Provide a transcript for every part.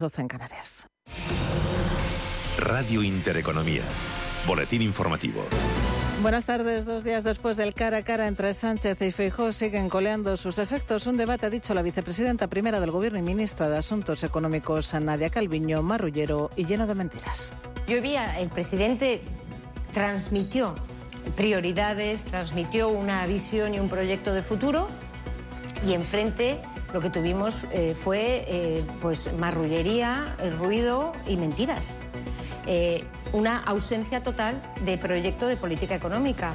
12 en Canarias. Radio Intereconomía. Boletín informativo. Buenas tardes. Dos días después del cara a cara entre Sánchez y Feijóo siguen coleando sus efectos. Un debate, ha dicho la vicepresidenta primera del Gobierno y ministra de Asuntos Económicos, Nadia Calviño, marrullero y lleno de mentiras. Yo vi el presidente transmitió prioridades, transmitió una visión y un proyecto de futuro y enfrente lo que tuvimos eh, fue eh, pues marrullería, ruido y mentiras. Eh, una ausencia total de proyecto de política económica.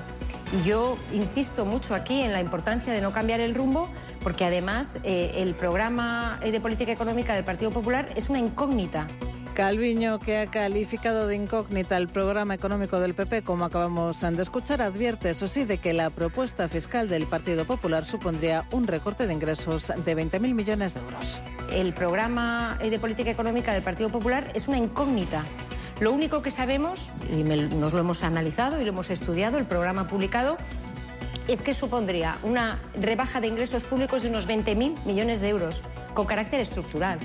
Y yo insisto mucho aquí en la importancia de no cambiar el rumbo, porque además el programa de política económica del Partido Popular es una incógnita. Calviño, que ha calificado de incógnita el programa económico del PP, como acabamos de escuchar, advierte, eso sí, de que la propuesta fiscal del Partido Popular supondría un recorte de ingresos de 20.000 millones de euros. El programa de política económica del Partido Popular es una incógnita. Lo único que sabemos, y nos lo hemos analizado y lo hemos estudiado, el programa publicado, es que supondría una rebaja de ingresos públicos de unos 20.000 millones de euros, con carácter estructural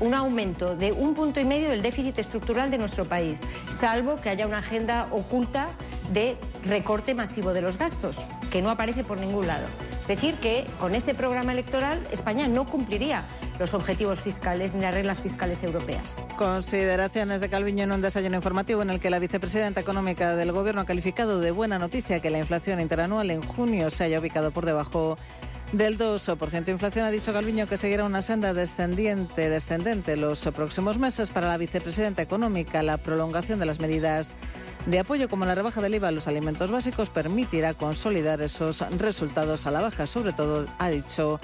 un aumento de un punto y medio del déficit estructural de nuestro país, salvo que haya una agenda oculta de recorte masivo de los gastos, que no aparece por ningún lado. Es decir, que con ese programa electoral España no cumpliría los objetivos fiscales ni las reglas fiscales europeas. Consideraciones de Calviño en un desayuno informativo en el que la vicepresidenta económica del Gobierno ha calificado de buena noticia que la inflación interanual en junio se haya ubicado por debajo del 2%. Inflación ha dicho Calviño que seguirá una senda descendiente, descendente los próximos meses para la vicepresidenta económica. La prolongación de las medidas de apoyo como la rebaja del IVA a los alimentos básicos permitirá consolidar esos resultados a la baja, sobre todo, ha dicho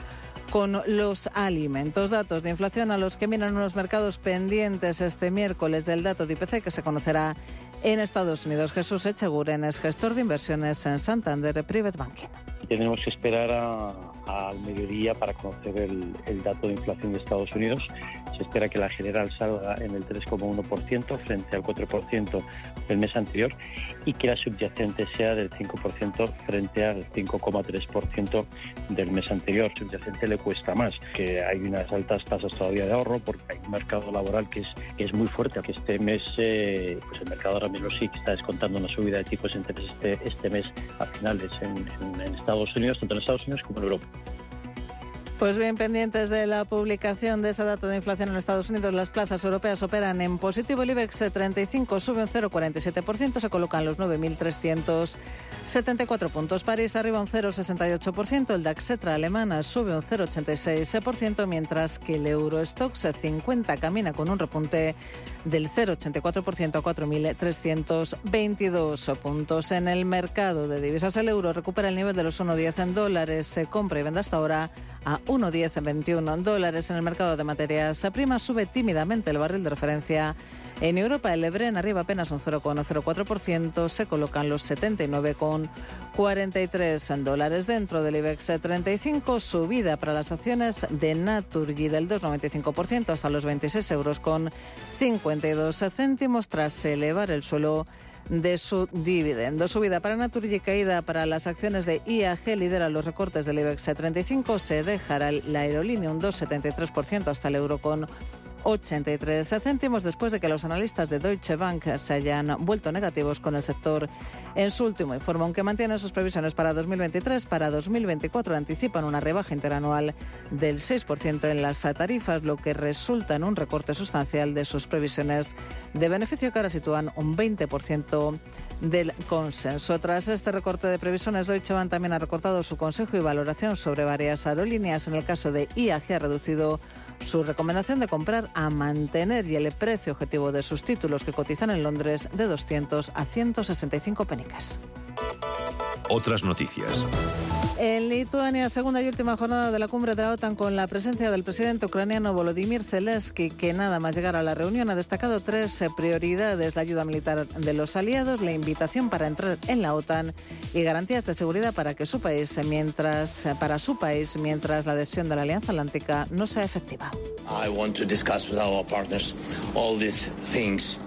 con los alimentos. Datos de inflación a los que miran los mercados pendientes este miércoles del dato de IPC que se conocerá en Estados Unidos. Jesús Echeguren es gestor de inversiones en Santander Private Banking. Tenemos que esperar al mediodía para conocer el, dato de inflación de Estados Unidos. Se espera que la general salga en el 3,1% frente al 4% del mes anterior y que la subyacente sea del 5% frente al 5,3% del mes anterior. Subyacente le cuesta más, que hay unas altas tasas todavía de ahorro porque hay un mercado laboral que es, es muy fuerte. Que este mes eh, pues el mercado ahora mismo sí que está descontando una subida de tipos de interés este, este mes a finales en Estados Unidos, tanto en Estados Unidos como en Europa. Pues bien, pendientes de la publicación de ese dato de inflación en Estados Unidos, las plazas europeas operan en positivo. El IBEX 35 sube un 0,47%, se colocan los 9.374 puntos. París arriba un 0,68%, el DAX Etra alemana sube un 0,86%, mientras que el Eurostox 50 camina con un repunte del 0,84% a 4.322 puntos. En el mercado de divisas, el euro recupera el nivel de los 1,10 en dólares, se compra y vende hasta ahora a 1,1021 dólares en el mercado de materias primas. Sube tímidamente el barril de referencia. En Europa, el Ebren arriba apenas un 0,04%, se colocan los 79,43 dólares. Dentro del IBEX 35, subida para las acciones de Naturgy del 2,95% hasta los 26 euros con 52 céntimos tras elevar el suelo de su dividendo. Subida para Naturgy y caída para las acciones de IAG lidera los recortes del IBEX 35. Se dejará la aerolínea un 2,73% hasta el euro con 83 céntimos después de que los analistas de Deutsche Bank se hayan vuelto negativos con el sector en su último informe. Aunque mantiene sus previsiones para 2023, para 2024 anticipan una rebaja interanual del 6% en las tarifas, lo que resulta en un recorte sustancial de sus previsiones de beneficio que ahora sitúan un 20% del consenso. Tras este recorte de previsiones, Deutsche Bank también ha recortado su consejo y valoración sobre varias aerolíneas. En el caso de IAG ha reducido su recomendación de comprar a mantener y el precio objetivo de sus títulos que cotizan en Londres de 200 a 165 penicas. Otras noticias. En Lituania, segunda y última jornada de la cumbre de la OTAN con la presencia del presidente ucraniano Volodymyr Zelensky, que nada más llegar a la reunión ha destacado tres prioridades: la ayuda militar de los aliados, la invitación para entrar en la OTAN y garantías de seguridad para que su país, mientras para su país, mientras la adhesión de la Alianza Atlántica no sea efectiva. I want to discuss partners all these things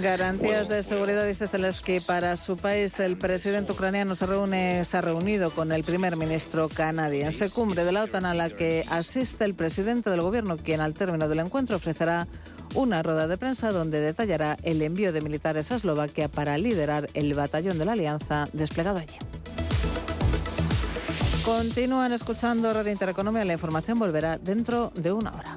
Garantías de seguridad, dice Zelensky, para su país. El presidente ucraniano se, reúne, se ha reunido con el primer ministro canadiense. Cumbre de la OTAN a la que asiste el presidente del gobierno, quien al término del encuentro ofrecerá una rueda de prensa donde detallará el envío de militares a Eslovaquia para liderar el batallón de la alianza desplegado allí. Continúan escuchando Radio Intereconomía. La información volverá dentro de una hora.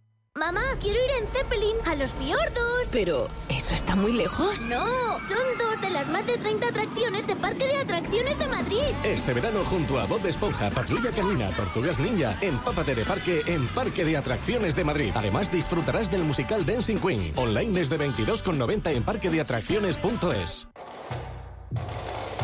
Mamá, quiero ir en Zeppelin a los fiordos. Pero, ¿eso está muy lejos? No, son dos de las más de 30 atracciones de Parque de Atracciones de Madrid. Este verano junto a Bob de Esponja, Patrulla Canina, Tortugas Ninja, empápate de parque en Parque de Atracciones de Madrid. Además disfrutarás del musical Dancing Queen, online desde 22,90 en parquedeatracciones.es.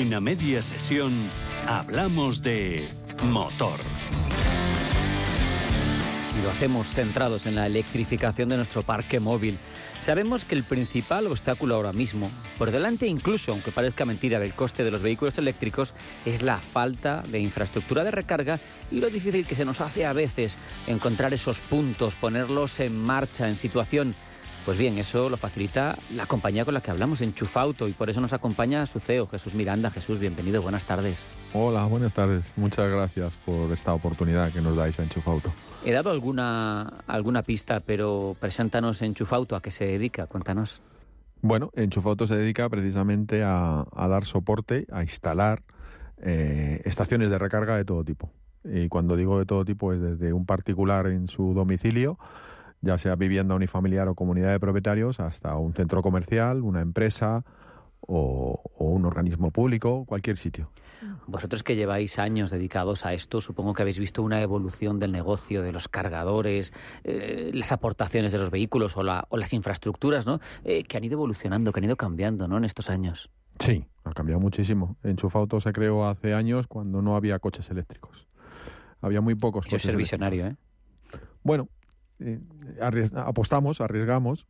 En a media sesión hablamos de motor. Y lo hacemos centrados en la electrificación de nuestro parque móvil. Sabemos que el principal obstáculo ahora mismo, por delante incluso, aunque parezca mentira, del coste de los vehículos eléctricos, es la falta de infraestructura de recarga y lo difícil que se nos hace a veces encontrar esos puntos, ponerlos en marcha, en situación pues bien, eso lo facilita la compañía con la que hablamos, Enchufauto, y por eso nos acompaña su CEO, Jesús Miranda. Jesús, bienvenido, buenas tardes. Hola, buenas tardes. Muchas gracias por esta oportunidad que nos dais a Enchufauto. He dado alguna, alguna pista, pero preséntanos Enchufauto, ¿a qué se dedica? Cuéntanos. Bueno, Enchufauto se dedica precisamente a, dar soporte, a instalar eh, estaciones de recarga de todo tipo. Y cuando digo de todo tipo es desde un particular en su domicilio, ya sea vivienda unifamiliar o comunidad de propietarios, hasta un centro comercial, una empresa o, un organismo público, cualquier sitio. Vosotros que lleváis años dedicados a esto, supongo que habéis visto una evolución del negocio, de los cargadores, eh, las aportaciones de los vehículos o, las infraestructuras, ¿no? Eh, que han ido evolucionando, que han ido cambiando, ¿no? En estos años. Sí, ha cambiado muchísimo. Enchufauto se creó hace años cuando no había coches eléctricos. Había muy pocos coches. Es visionario, ¿eh? Bueno, apostamos, arriesgamos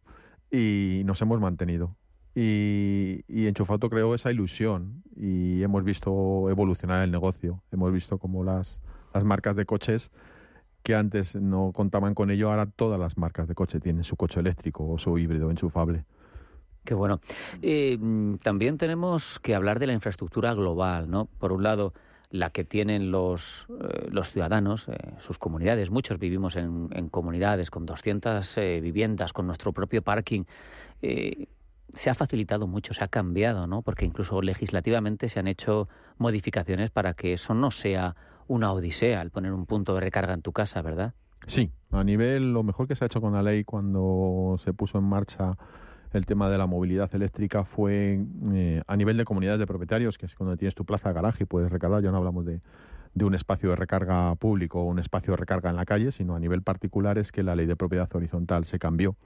y nos hemos mantenido. Y, y creó esa ilusión y hemos visto evolucionar el negocio. Hemos visto como las, las marcas de coches que antes no contaban con ello, ahora todas las marcas de coche tienen su coche eléctrico o su híbrido enchufable. Qué bueno. Eh, también tenemos que hablar de la infraestructura global, ¿no? Por un lado, la que tienen los, eh, los ciudadanos, eh, sus comunidades. Muchos vivimos en, comunidades con 200 eh, viviendas, con nuestro propio parking. se ha facilitado mucho, se ha cambiado, ¿no? Porque incluso legislativamente se han hecho modificaciones para que eso no sea una odisea el poner un punto de recarga en tu casa, ¿verdad? Sí, a nivel, lo mejor que se ha hecho con la ley cuando se puso en marcha el tema de la movilidad eléctrica fue eh, a nivel de comunidades de propietarios, que es cuando tienes tu plaza de garaje y puedes recargar, ya no hablamos de, de un espacio de recarga público o un espacio de recarga en la calle, sino a nivel particular es que la ley de propiedad horizontal se cambió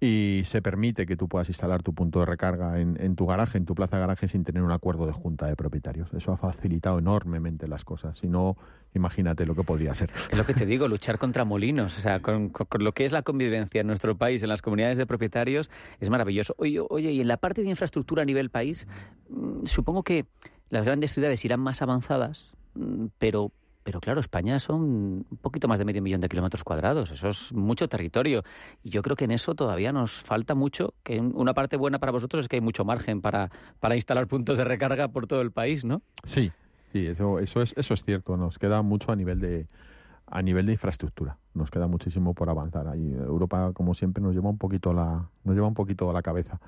y se permite que tú puedas instalar tu punto de recarga en, en, tu garaje, en tu plaza de garaje, sin tener un acuerdo de junta de propietarios. Eso ha facilitado enormemente las cosas. Si no, imagínate lo que podría ser. Es lo que te digo, luchar contra molinos, o sea, con, con, lo que es la convivencia en nuestro país, en las comunidades de propietarios, es maravilloso. Oye, oye y en la parte de infraestructura a nivel país, mm, supongo que las grandes ciudades irán más avanzadas, mm, pero pero claro, España son un poquito más de medio millón de kilómetros cuadrados. Eso es mucho territorio. Y yo creo que en eso todavía nos falta mucho. Que una parte buena para vosotros es que hay mucho margen para, para instalar puntos de recarga por todo el país, ¿no? Sí, sí, eso, eso, es, eso es cierto. Nos queda mucho a nivel de a nivel de infraestructura. Nos queda muchísimo por avanzar. Ahí Europa, como siempre, nos lleva un poquito la, nos lleva un poquito a la cabeza.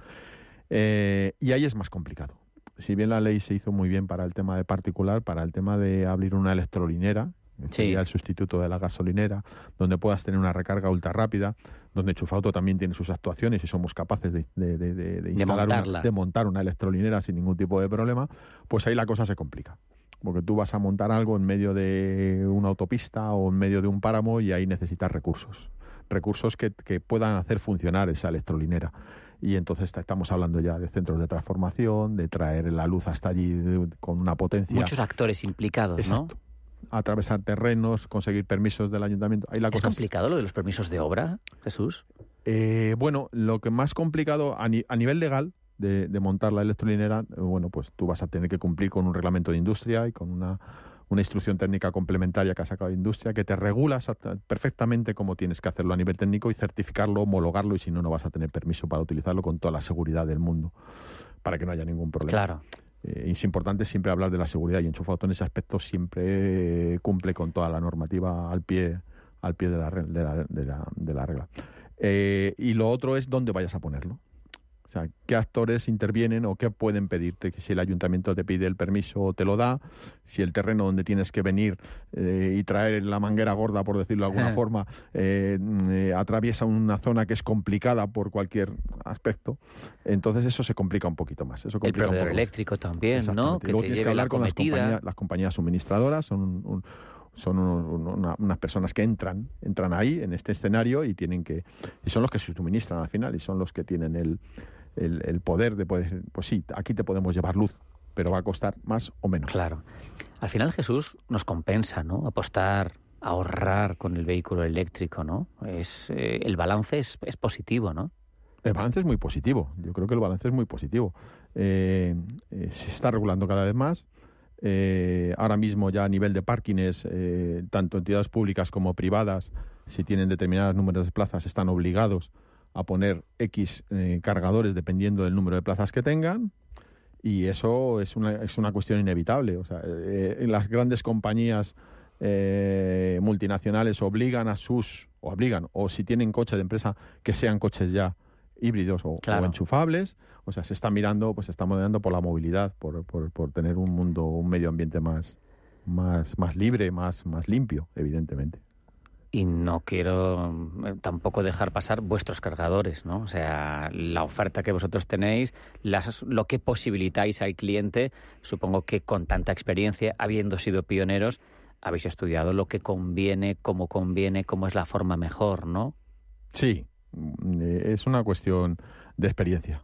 Eh, y ahí es más complicado si bien la ley se hizo muy bien para el tema de particular, para el tema de abrir una electrolinera, que sería el sustituto de la gasolinera, donde puedas tener una recarga ultra rápida, donde Chufauto también tiene sus actuaciones y somos capaces de, de, de, de instalar una, montar una electrolinera sin ningún tipo de problema, pues ahí la cosa se complica. Porque tú vas a montar algo en medio de una autopista o en medio de un páramo y ahí necesitas recursos. Recursos que, que puedan hacer funcionar esa electrolinera y entonces estamos hablando ya de centros de transformación, de traer la luz hasta allí con una potencia. Muchos actores implicados, Exacto. ¿no? Atravesar terrenos, conseguir permisos del ayuntamiento. Ahí la ¿Es cosa complicado lo de los permisos de obra, Jesús? Eh, bueno, lo que más complicado a, ni, a nivel legal de, de, montar la electrolinera, bueno, pues tú vas a tener que cumplir con un reglamento de industria y con una una instrucción técnica complementaria que ha sacado Industria que te regula perfectamente cómo tienes que hacerlo a nivel técnico y certificarlo, homologarlo y si no, no vas a tener permiso para utilizarlo con toda la seguridad del mundo para que no haya ningún problema. Claro. Eh, es importante siempre hablar de la seguridad y Enchufauto en ese aspecto siempre cumple con toda la normativa al pie al pie de la, de la, de la, de la regla. Eh, y lo otro es dónde vayas a ponerlo. O sea, qué actores intervienen o qué pueden pedirte, que si el ayuntamiento te pide el permiso o te lo da, si el terreno donde tienes que venir eh, y traer la manguera gorda, por decirlo de alguna forma, eh, eh, atraviesa una zona que es complicada por cualquier aspecto, entonces eso se complica un poquito más. Eso complica el proveedor eléctrico también, ¿no? Que Luego tienes que hablar con las compañías, las compañías suministradoras, son un, un son una, unas personas que entran entran ahí en este escenario y tienen que y son los que se suministran al final y son los que tienen el, el, el, poder de poder, pues sí, aquí te podemos llevar luz, pero va a costar más o menos. Claro. Al final Jesús nos compensa, ¿no? Apostar, ahorrar con el vehículo eléctrico, ¿no? Es, eh, el balance es, es, positivo, ¿no? El balance es muy positivo. Yo creo que el balance es muy positivo. Eh, eh, se está regulando cada vez más. Ahora mismo ya a nivel de parkings, tanto entidades públicas como privadas, si tienen determinados números de plazas, están obligados a poner X eh, cargadores dependiendo del número de plazas que tengan. Y eso es una, es una cuestión inevitable. O sea, eh, las grandes compañías eh, multinacionales obligan a sus, o obligan, o si tienen coche de empresa, que sean coches ya híbridos o, claro. o, enchufables. O sea, se está mirando, pues se está modelando por la movilidad, por, por, por, tener un mundo, un medio ambiente más, más, más libre, más, más limpio, evidentemente y no quiero tampoco dejar pasar vuestros cargadores, ¿no? O sea, la oferta que vosotros tenéis, las, lo que posibilitáis al cliente, supongo que con tanta experiencia, habiendo sido pioneros, habéis estudiado lo que conviene, cómo conviene, cómo es la forma mejor, ¿no? Sí, es una cuestión de experiencia.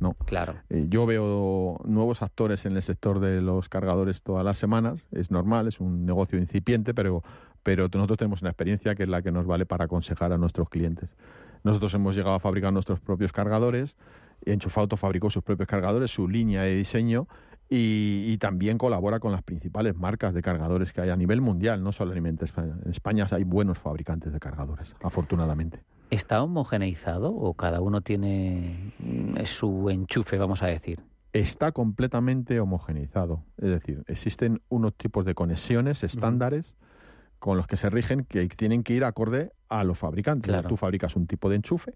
No. Claro. Eh, yo veo nuevos actores en el sector de los cargadores todas las semanas. Es normal, es un negocio incipiente, pero pero nosotros tenemos una experiencia que es la que nos vale para aconsejar a nuestros clientes. Nosotros hemos llegado a fabricar nuestros propios cargadores, Enchufauto fabricó sus propios cargadores, su línea de diseño y, y, también colabora con las principales marcas de cargadores que hay a nivel mundial, no solamente en España. En España hay buenos fabricantes de cargadores, afortunadamente. ¿Está homogeneizado o cada uno tiene su enchufe, vamos a decir? Está completamente homogeneizado. Es decir, existen unos tipos de conexiones estándares. Con los que se rigen que tienen que ir acorde a los fabricantes. Claro. Tú fabricas un tipo de enchufe,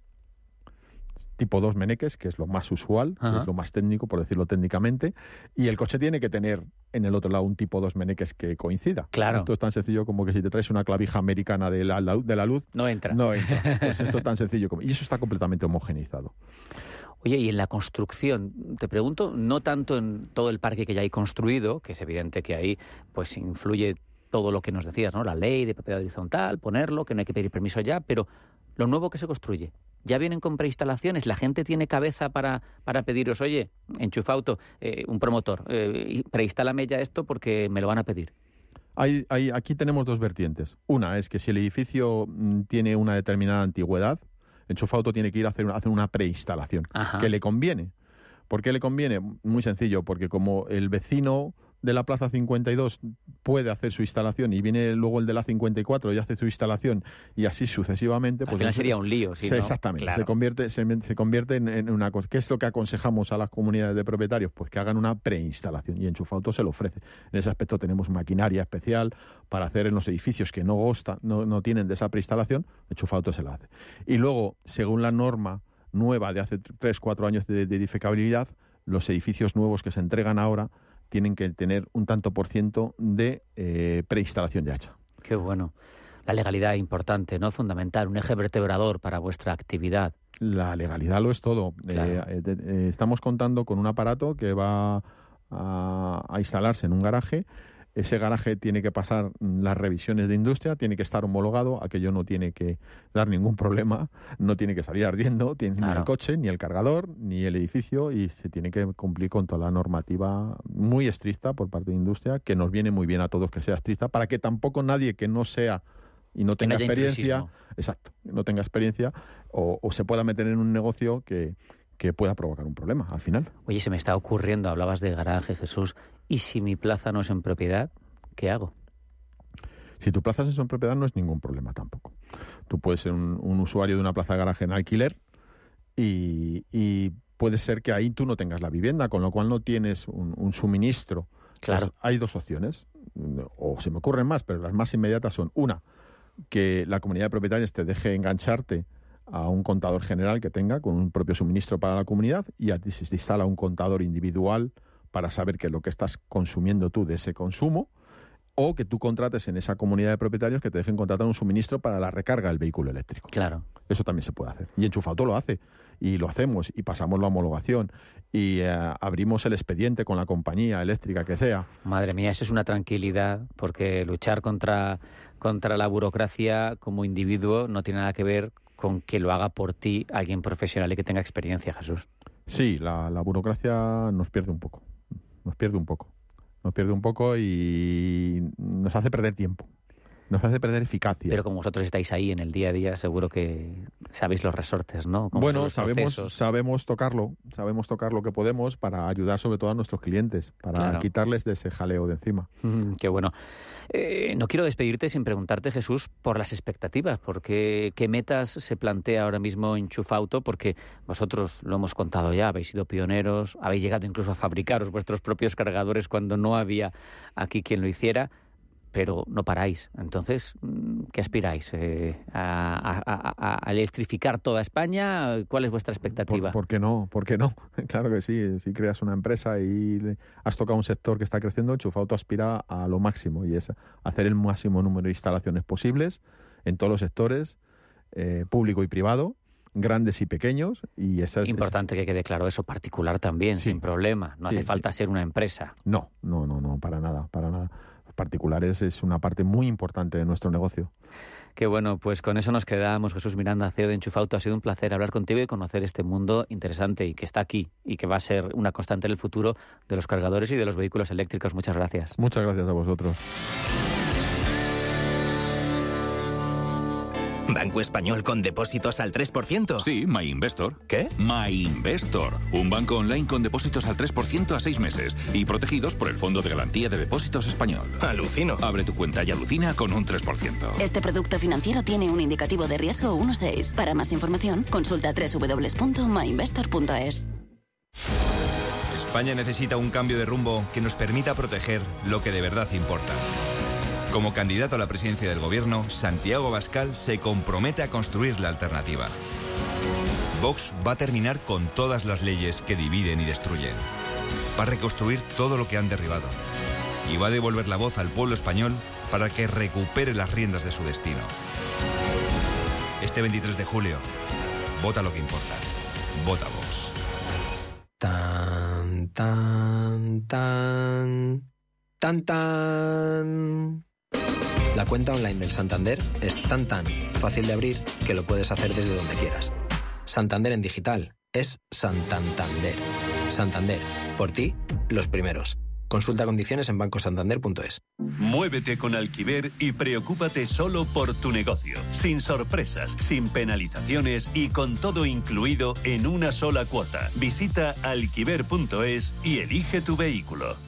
tipo 2 meneques, que es lo más usual, que es lo más técnico, por decirlo técnicamente, y el coche tiene que tener en el otro lado un tipo 2 meneques que coincida. Claro. Esto es tan sencillo como que si te traes una clavija americana de la, de la luz... No entra. No entra. Pues esto es tan sencillo como... Y eso está completamente homogeneizado. Oye, y en la construcción, te pregunto, no tanto en todo el parque que ya hay construido, que es evidente que ahí pues influye todo lo que nos decías, ¿no? La ley de propiedad horizontal, ponerlo, que no hay que pedir permiso ya, pero lo nuevo que se construye. Ya vienen con preinstalaciones, la gente tiene cabeza para, para pediros, oye, enchufa auto, eh, un promotor, eh, preinstálame ya esto porque me lo van a pedir. Hay, hay, aquí tenemos dos vertientes. Una es que si el edificio mm, tiene una determinada antigüedad, Enchufauto tiene que ir a hacer, hacer una preinstalación, que le conviene. ¿Por qué le conviene? Muy sencillo, porque como el vecino de la Plaza 52 puede hacer su instalación y viene luego el de la 54 y hace su instalación y así sucesivamente. Al pues sería un lío, sí, Exactamente, se convierte, se, convierte en, una cosa. ¿Qué es lo que aconsejamos a las comunidades de propietarios? Pues que hagan una preinstalación y Enchufauto se lo ofrece. En ese aspecto tenemos maquinaria especial para hacer en los edificios que no, no, no tienen de esa preinstalación, Enchufauto se la hace. Y luego, según la norma nueva de hace 3, 4 años de, de edificabilidad, los edificios nuevos que se entregan ahora tienen que tener un tanto por ciento de eh, preinstalación ya hecha. Qué bueno. La legalidad es importante, ¿no? Fundamental, un eje vertebrador para vuestra actividad. La legalidad lo es todo. Eh, eh, estamos contando con un aparato que va a instalarse en un garaje ese garaje tiene que pasar las revisiones de industria, tiene que estar homologado, aquello no tiene que dar ningún problema, no tiene que salir ardiendo, tiene ni el coche, ni el cargador, ni el edificio y se tiene que cumplir con toda la normativa muy estricta por parte de industria, que nos viene muy bien a todos que sea estricta, para que tampoco nadie que no sea y no tenga experiencia, exacto, no tenga experiencia o, se pueda meter en un negocio que, que pueda provocar un problema al final. Oye, se me está ocurriendo, hablabas de garaje, Jesús, ¿y si mi plaza no es en propiedad, qué hago? Si tu plaza es en propiedad no es ningún problema tampoco. Tú puedes ser un, usuario de una plaza de garaje en alquiler y, puede ser que ahí tú no tengas la vivienda, con lo cual no tienes un, suministro. Claro. Pues hay dos opciones, o se me ocurren más, pero las más inmediatas son una, que la comunidad de propietarios te deje engancharte a un contador general que tenga con un propio suministro para la comunidad y a ti se instala un contador individual para saber qué es lo que estás consumiendo tú de ese consumo o que tú contrates en esa comunidad de propietarios que te dejen contratar un suministro para la recarga del vehículo eléctrico. Claro. Eso también se puede hacer. Y Enchufauto lo hace. Y lo hacemos. Y pasamos la homologación. Y eh, abrimos el expediente con la compañía eléctrica que sea. Madre mía, eso es una tranquilidad. Porque luchar contra, contra la burocracia como individuo no tiene nada que ver con que lo haga por ti alguien profesional y que tenga experiencia, Jesús. Sí, la, burocracia nos pierde un poco, nos pierde un poco, nos pierde un poco y nos hace perder tiempo nos hace perder eficacia. Pero como vosotros estáis ahí en el día a día, seguro que sabéis los resortes, ¿no? bueno, sabemos, sabemos tocarlo, sabemos tocar lo que podemos para ayudar sobre todo a nuestros clientes, para quitarles de ese jaleo de encima. qué bueno. Eh, no quiero despedirte sin preguntarte, Jesús, por las expectativas, porque qué metas se plantea ahora mismo en Chufauto, porque vosotros lo hemos contado ya, habéis sido pioneros, habéis llegado incluso a fabricaros vuestros propios cargadores cuando no había aquí quien lo hiciera pero no paráis. Entonces, mm, ¿qué aspiráis? Eh, a, electrificar toda España? ¿Cuál es vuestra expectativa? ¿Por, qué no? ¿Por qué no? claro que sí. Si creas una empresa y has tocado un sector que está creciendo, Chufauto aspira a lo máximo y es hacer el máximo número de instalaciones posibles en todos los sectores, eh, público y privado grandes y pequeños y esa es importante que quede claro eso particular también sin problema no hace falta ser una empresa no no no no para nada para nada particulares es una parte muy importante de nuestro negocio. Qué bueno, pues con eso nos quedamos. Jesús Miranda, CEO de Enchufauto. Ha sido un placer hablar contigo y conocer este mundo interesante y que está aquí y que va a ser una constante en el futuro de los cargadores y de los vehículos eléctricos. Muchas gracias. Muchas gracias a vosotros. ¿Banco español con depósitos al 3%? Sí, MyInvestor. ¿Qué? MyInvestor. Un banco online con depósitos al 3% a seis meses y protegidos por el Fondo de Garantía de Depósitos Español. Alucino. Abre tu cuenta y alucina con un 3%. Este producto financiero tiene un indicativo de riesgo 1.6. Para más información, consulta www.myinvestor.es. España necesita un cambio de rumbo que nos permita proteger lo que de verdad importa. Como candidato a la presidencia del gobierno, Santiago Bascal se compromete a construir la alternativa. Vox va a terminar con todas las leyes que dividen y destruyen. Va a reconstruir todo lo que han derribado. Y va a devolver la voz al pueblo español para que recupere las riendas de su destino. Este 23 de julio, vota lo que importa. Vota Vox. Tan, tan, tan. Tan, tan. La cuenta online del Santander es tan, tan fácil de abrir que lo puedes hacer desde donde quieras. Santander en digital es Santander. Santander, por ti, los primeros. Consulta condiciones en bancosantander.es. Muévete con Alquiver y preocúpate solo por tu negocio, sin sorpresas, sin penalizaciones y con todo incluido en una sola cuota. Visita alquiver.es y elige tu vehículo.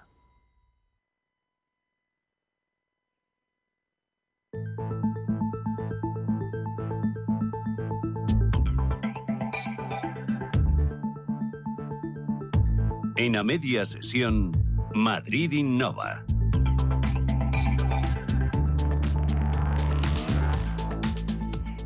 En a media sesión, Madrid Innova.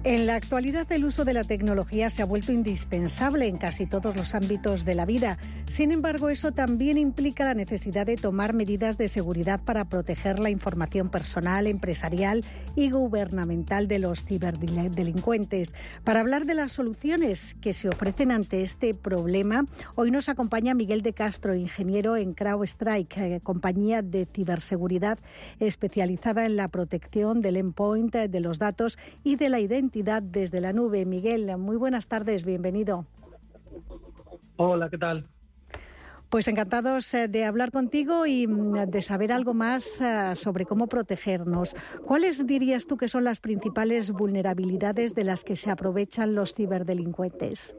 En la actualidad el uso de la tecnología se ha vuelto indispensable en casi todos los ámbitos de la vida. Sin embargo, eso también implica la necesidad de tomar medidas de seguridad para proteger la información personal, empresarial y gubernamental de los ciberdelincuentes. Para hablar de las soluciones que se ofrecen ante este problema, hoy nos acompaña Miguel de Castro, ingeniero en CrowdStrike, eh, compañía de ciberseguridad especializada en la protección del endpoint, de los datos y de la identidad desde la nube. Miguel, muy buenas tardes, bienvenido. Hola, ¿qué tal? Pues encantados eh, de hablar contigo y mm, de saber algo más eh, sobre cómo protegernos. ¿Cuáles dirías tú que son las principales vulnerabilidades de las que se aprovechan los ciberdelincuentes?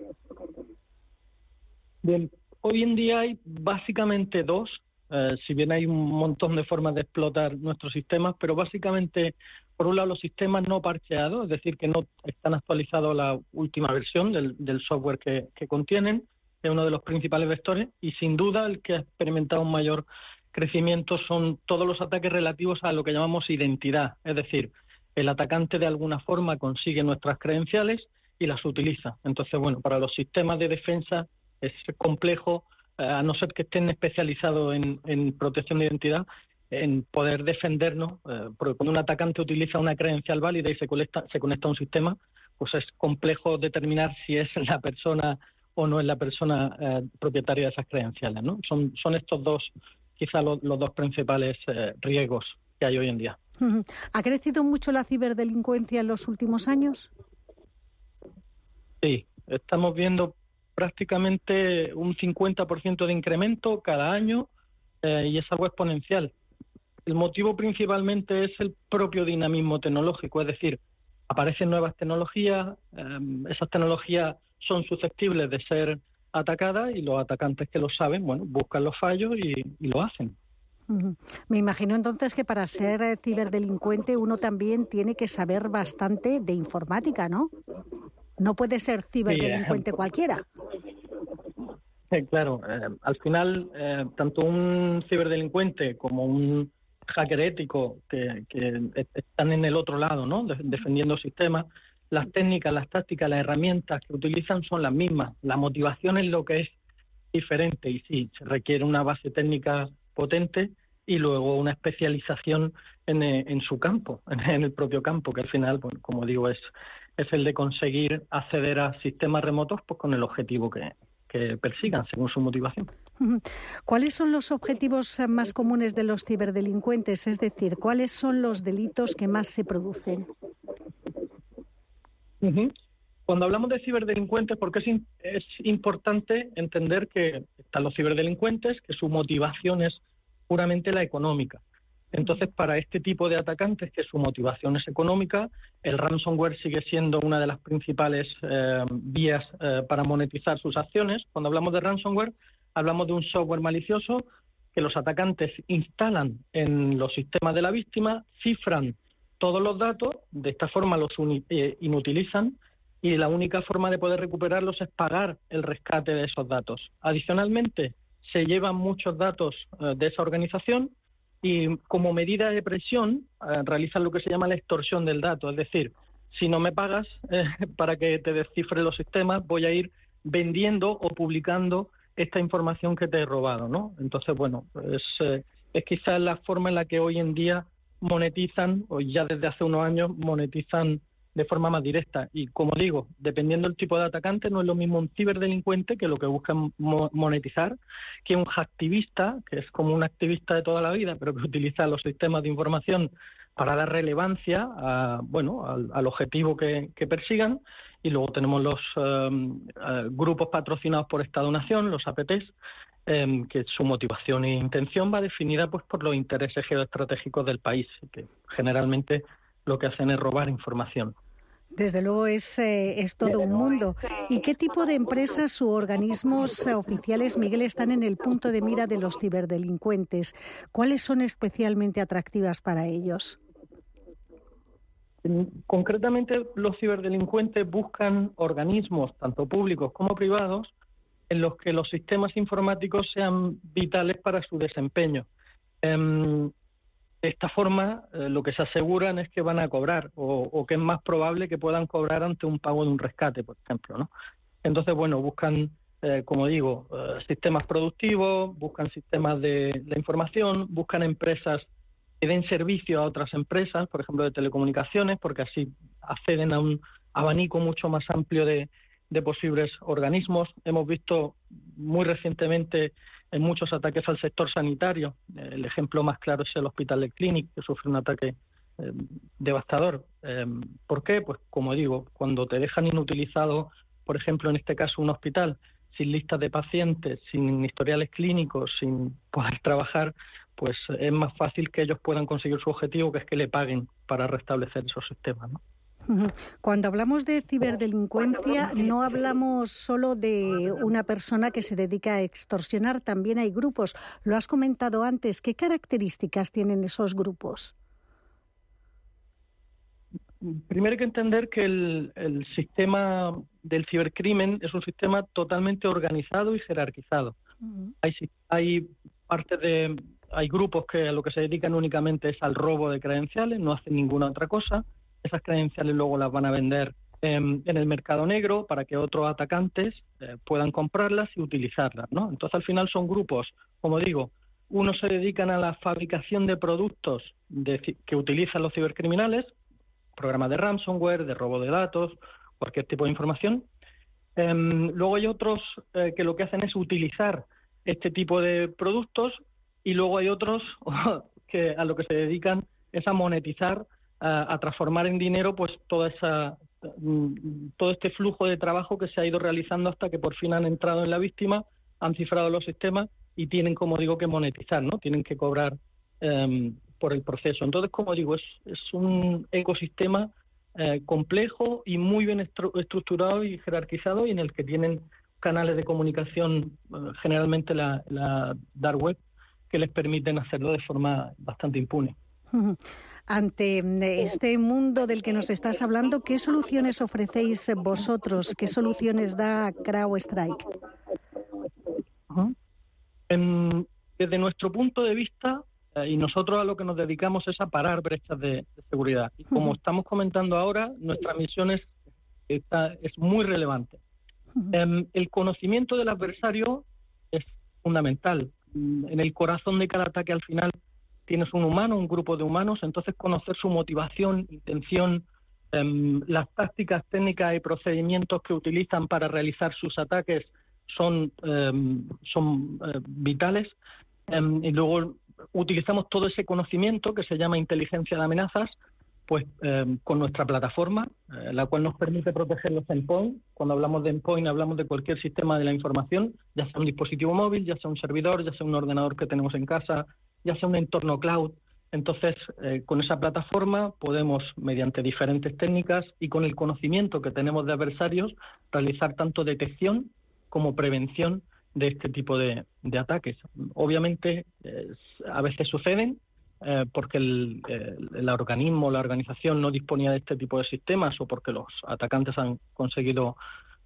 Bien, hoy en día hay básicamente dos, eh, si bien hay un montón de formas de explotar nuestros sistemas, pero básicamente por un lado, los sistemas no parcheados, es decir, que no están actualizados la última versión del, software que, contienen, es uno de los principales vectores, y sin duda el que ha experimentado un mayor crecimiento son todos los ataques relativos a lo que llamamos identidad, es decir, el atacante de alguna forma consigue nuestras credenciales y las utiliza. Entonces, bueno, para los sistemas de defensa es complejo, eh, a no ser que estén especializados en protección de identidad, en poder defendernos, eh, porque cuando un atacante utiliza una credencial válida y se conecta, se conecta a un sistema, pues es complejo determinar si es la persona o no es la persona eh, propietaria de esas credenciales. ¿no? Son, son estos dos, quizá los, dos principales eh, riesgos que hay hoy en día. ¿Ha crecido mucho la ciberdelincuencia en los últimos años? Sí, estamos viendo prácticamente un 50% de incremento cada año y es algo exponencial. El motivo principalmente es el propio dinamismo tecnológico, es decir, aparecen nuevas tecnologías, em, esas tecnologías son susceptibles de ser atacadas y los atacantes que lo saben, bueno, buscan los fallos y, lo hacen. Me imagino entonces que para ser eh, ciberdelincuente uno también tiene que saber bastante de informática, ¿no? No puede ser ciberdelincuente cualquiera. claro, eh, al final, eh, tanto un ciberdelincuente como un hacker ético que, están en el otro lado, ¿no? defendiendo sistemas, las técnicas, las tácticas, las herramientas que utilizan son las mismas. La motivación es lo que es diferente y sí, se requiere una base técnica potente y luego una especialización en, en su campo, en, el propio campo, que al final, como digo, es, es el de conseguir acceder a sistemas remotos pues, con el objetivo que persigan según su motivación. ¿Cuáles son los objetivos más comunes de los ciberdelincuentes? Es decir, ¿cuáles son los delitos que más se producen? Cuando hablamos de ciberdelincuentes, porque es, es importante entender que están los ciberdelincuentes, que su motivación es puramente la económica. Entonces, para este tipo de atacantes, que su motivación es económica, el ransomware sigue siendo una de las principales eh, vías eh, para monetizar sus acciones. Cuando hablamos de ransomware, hablamos de un software malicioso que los atacantes instalan en los sistemas de la víctima, cifran todos los datos, de esta forma los eh, inutilizan y la única forma de poder recuperarlos es pagar el rescate de esos datos. Adicionalmente, se llevan muchos datos eh, de esa organización y como medida de presión eh, realizan lo que se llama la extorsión del dato, es decir, si no me pagas para que te descifre los sistemas, voy a ir vendiendo o publicando esta información que te he robado, ¿no? Entonces, bueno, es, eh, es quizás la forma en la que hoy en día monetizan, o ya desde hace unos años monetizan de forma más directa. Y como digo, dependiendo del tipo de atacante, no es lo mismo un ciberdelincuente que lo que busca monetizar, que un hacktivista, que es como un activista de toda la vida, pero que utiliza los sistemas de información para dar relevancia a, bueno, al, objetivo que, que persigan y luego tenemos los em, eh, grupos patrocinados por Estado-Nación, los APTs, em, que su motivación e intención va definida pues por los intereses geoestratégicos del país, que generalmente lo que hacen es robar información. Desde luego es, eh, es todo un mundo. ¿Y qué tipo de empresas u organismos oficiales, Miguel, están en el punto de mira de los ciberdelincuentes? ¿Cuáles son especialmente atractivas para ellos? Concretamente, los ciberdelincuentes buscan organismos, tanto públicos como privados, en los que los sistemas informáticos sean vitales para su desempeño. Em, de esta forma, eh, lo que se aseguran es que van a cobrar o, que es más probable que puedan cobrar ante un pago de un rescate, por ejemplo. ¿no? Entonces, bueno, buscan, eh, como digo, eh, sistemas productivos, buscan sistemas de la información, buscan empresas que den servicio a otras empresas, por ejemplo, de telecomunicaciones, porque así acceden a un abanico mucho más amplio de, posibles organismos. Hemos visto muy recientemente en muchos ataques al sector sanitario. El ejemplo más claro es el Hospital de Clinic, que sufre un ataque eh, devastador. Eh, ¿Por qué? Pues como digo, cuando te dejan inutilizado, por ejemplo, en este caso un hospital, sin listas de pacientes, sin historiales clínicos, sin poder trabajar, pues es más fácil que ellos puedan conseguir su objetivo, que es que le paguen para restablecer esos sistemas. ¿no? Cuando hablamos de ciberdelincuencia, no hablamos solo de una persona que se dedica a extorsionar, también hay grupos. Lo has comentado antes, ¿qué características tienen esos grupos? Primero hay que entender que el, el sistema del cibercrimen es un sistema totalmente organizado y jerarquizado. hay, hay parte de hay grupos que a lo que se dedican únicamente es al robo de credenciales, no hacen ninguna otra cosa. Esas credenciales luego las van a vender en, el mercado negro para que otros atacantes eh, puedan comprarlas y utilizarlas, ¿no? Entonces al final son grupos, como digo, unos se dedican a la fabricación de productos que utilizan los cibercriminales, programas de ransomware, de robo de datos, cualquier tipo de información. Em, luego hay otros eh, que lo que hacen es utilizar este tipo de productos y luego hay otros que a lo que se dedican es a monetizar, a, transformar en dinero pues toda esa mm, todo este flujo de trabajo que se ha ido realizando hasta que por fin han entrado en la víctima, han cifrado los sistemas y tienen, como digo, que monetizar, ¿no? Tienen que cobrar em, por el proceso. Entonces, como digo, es, un ecosistema eh, complejo y muy bien estructurado y jerarquizado y en el que tienen canales de comunicación, eh, generalmente la, la dark web, que les permiten hacerlo de forma bastante impune. Ante este mundo del que nos estás hablando, ¿qué soluciones ofrecéis vosotros? ¿Qué soluciones da CrowdStrike? desde nuestro punto de vista, eh, y nosotros a lo que nos dedicamos es a parar brechas de, seguridad. Y como estamos comentando ahora, nuestra misión es, es muy relevante. Em, el conocimiento del adversario es fundamental. Mm, en el corazón de cada ataque al final tienes un humano, un grupo de humanos, entonces conocer su motivación, intención, em, las tácticas técnicas y procedimientos que utilizan para realizar sus ataques son, em, eh, vitales. Em, y luego utilizamos todo ese conocimiento que se llama inteligencia de amenazas pues em, con nuestra plataforma, eh, la cual nos permite proteger los endpoints. Cuando hablamos de endpoint hablamos de cualquier sistema de la información, ya sea un dispositivo móvil, ya sea un servidor, ya sea un ordenador que tenemos en casa, ya sea un entorno cloud. Entonces, eh, con esa plataforma podemos, mediante diferentes técnicas y con el conocimiento que tenemos de adversarios, realizar tanto detección como prevención de este tipo de, ataques. Obviamente, a veces suceden eh, porque el, el, organismo, la organización no disponía de este tipo de sistemas o porque los atacantes han conseguido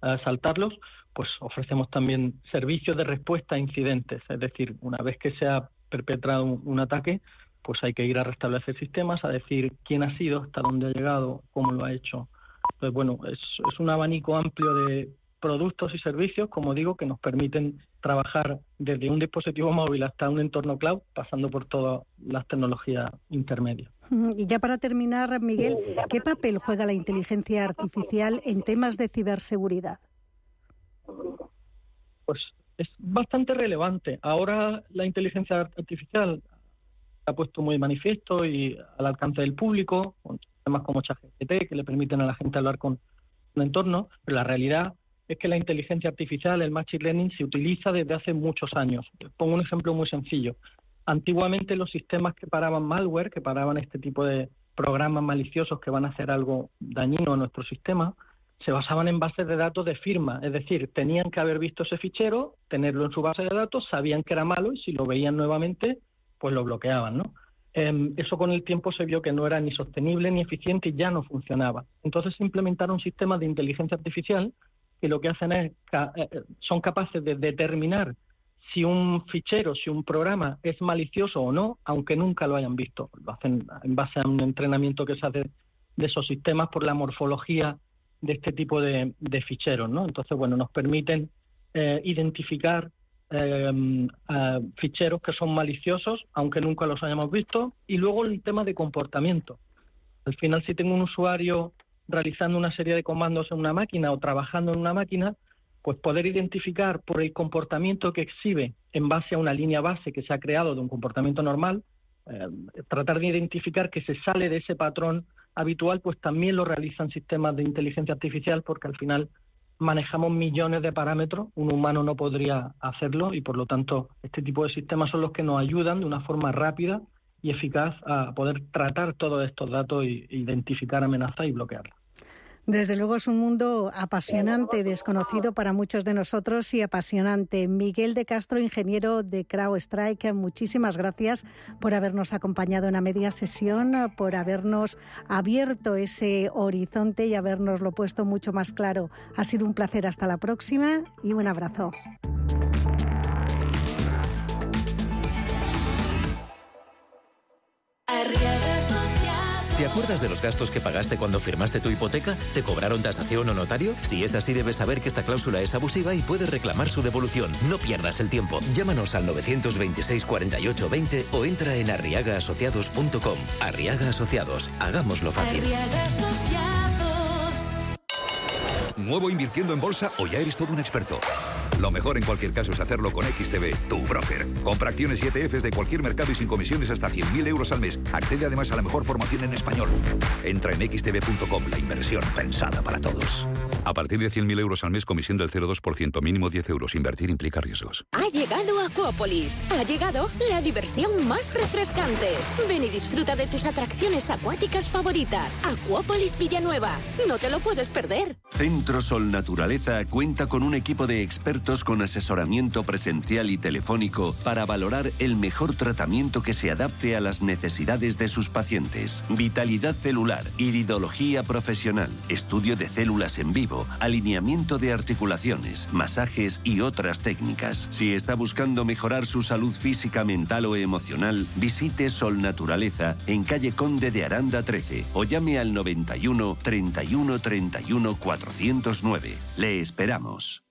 eh, saltarlos, pues ofrecemos también servicios de respuesta a incidentes. Es decir, una vez que se ha perpetrado un, ataque, pues hay que ir a restablecer sistemas, a decir quién ha sido, hasta dónde ha llegado, cómo lo ha hecho. Entonces, bueno, es, es un abanico amplio de, productos y servicios, como digo, que nos permiten trabajar desde un dispositivo móvil hasta un entorno cloud, pasando por todas las tecnologías intermedias. Y ya para terminar, Miguel, ¿qué papel juega la inteligencia artificial en temas de ciberseguridad? Pues es bastante relevante. Ahora la inteligencia artificial se ha puesto muy manifiesto y al alcance del público, con temas como ChatGPT que le permiten a la gente hablar con un entorno, pero la realidad es que la inteligencia artificial, el machine learning, se utiliza desde hace muchos años. Pongo un ejemplo muy sencillo. Antiguamente los sistemas que paraban malware, que paraban este tipo de programas maliciosos que van a hacer algo dañino a nuestro sistema, se basaban en bases de datos de firma, es decir, tenían que haber visto ese fichero, tenerlo en su base de datos, sabían que era malo y si lo veían nuevamente, pues lo bloqueaban, ¿no? Em, eso con el tiempo se vio que no era ni sostenible ni eficiente y ya no funcionaba. Entonces se implementaron sistemas de inteligencia artificial que lo que hacen es, eh, son capaces de determinar si un fichero, si un programa es malicioso o no, aunque nunca lo hayan visto. Lo hacen en base a un entrenamiento que se hace de esos sistemas por la morfología de este tipo de, ficheros, ¿no? Entonces, bueno, nos permiten eh, identificar eh, ficheros que son maliciosos, aunque nunca los hayamos visto, y luego el tema de comportamiento. Al final, si tengo un usuario realizando una serie de comandos en una máquina o trabajando en una máquina, pues poder identificar por el comportamiento que exhibe en base a una línea base que se ha creado de un comportamiento normal, eh, tratar de identificar que se sale de ese patrón habitual, pues también lo realizan sistemas de inteligencia artificial porque al final manejamos millones de parámetros, un humano no podría hacerlo y por lo tanto este tipo de sistemas son los que nos ayudan de una forma rápida y eficaz a poder tratar todos estos datos e identificar amenazas y bloquearlas. Desde luego es un mundo apasionante, desconocido para muchos de nosotros y apasionante. Miguel de Castro, ingeniero de CrowdStrike, muchísimas gracias por habernos acompañado en la media sesión, por habernos abierto ese horizonte y habernoslo puesto mucho más claro. Ha sido un placer. Hasta la próxima y un abrazo. ¿Te acuerdas de los gastos que pagaste cuando firmaste tu hipoteca? ¿Te cobraron tasación o notario? Si es así, debes saber que esta cláusula es abusiva y puedes reclamar su devolución. No pierdas el tiempo. Llámanos al 926 48 20 o entra en arriagaasociados.com. Arriaga Asociados. Hagámoslo fácil. ¿Nuevo invirtiendo en bolsa o ya eres todo un experto? Lo mejor en cualquier caso es hacerlo con XTB, tu broker. Compra acciones y ETFs de cualquier mercado y sin comisiones hasta 100.000 euros al mes. Accede además a la mejor formación en español. Entra en xtb.com, la inversión pensada para todos. A partir de 100.000 euros al mes, comisión del 0,2%, mínimo 10 euros. Invertir implica riesgos. Ha llegado Acuópolis. Ha llegado la diversión más refrescante. Ven y disfruta de tus atracciones acuáticas favoritas. Acuópolis Villanueva. No te lo puedes perder. Centro Sol Naturaleza cuenta con un equipo de expertos con asesoramiento presencial y telefónico para valorar el mejor tratamiento que se adapte a las necesidades de sus pacientes. Vitalidad celular, iridología profesional, estudio de células en vivo, alineamiento de articulaciones, masajes y otras técnicas. Si está buscando mejorar su salud física, mental o emocional, visite Sol Naturaleza en calle Conde de Aranda 13 o llame al 91 31 31 409. Le esperamos.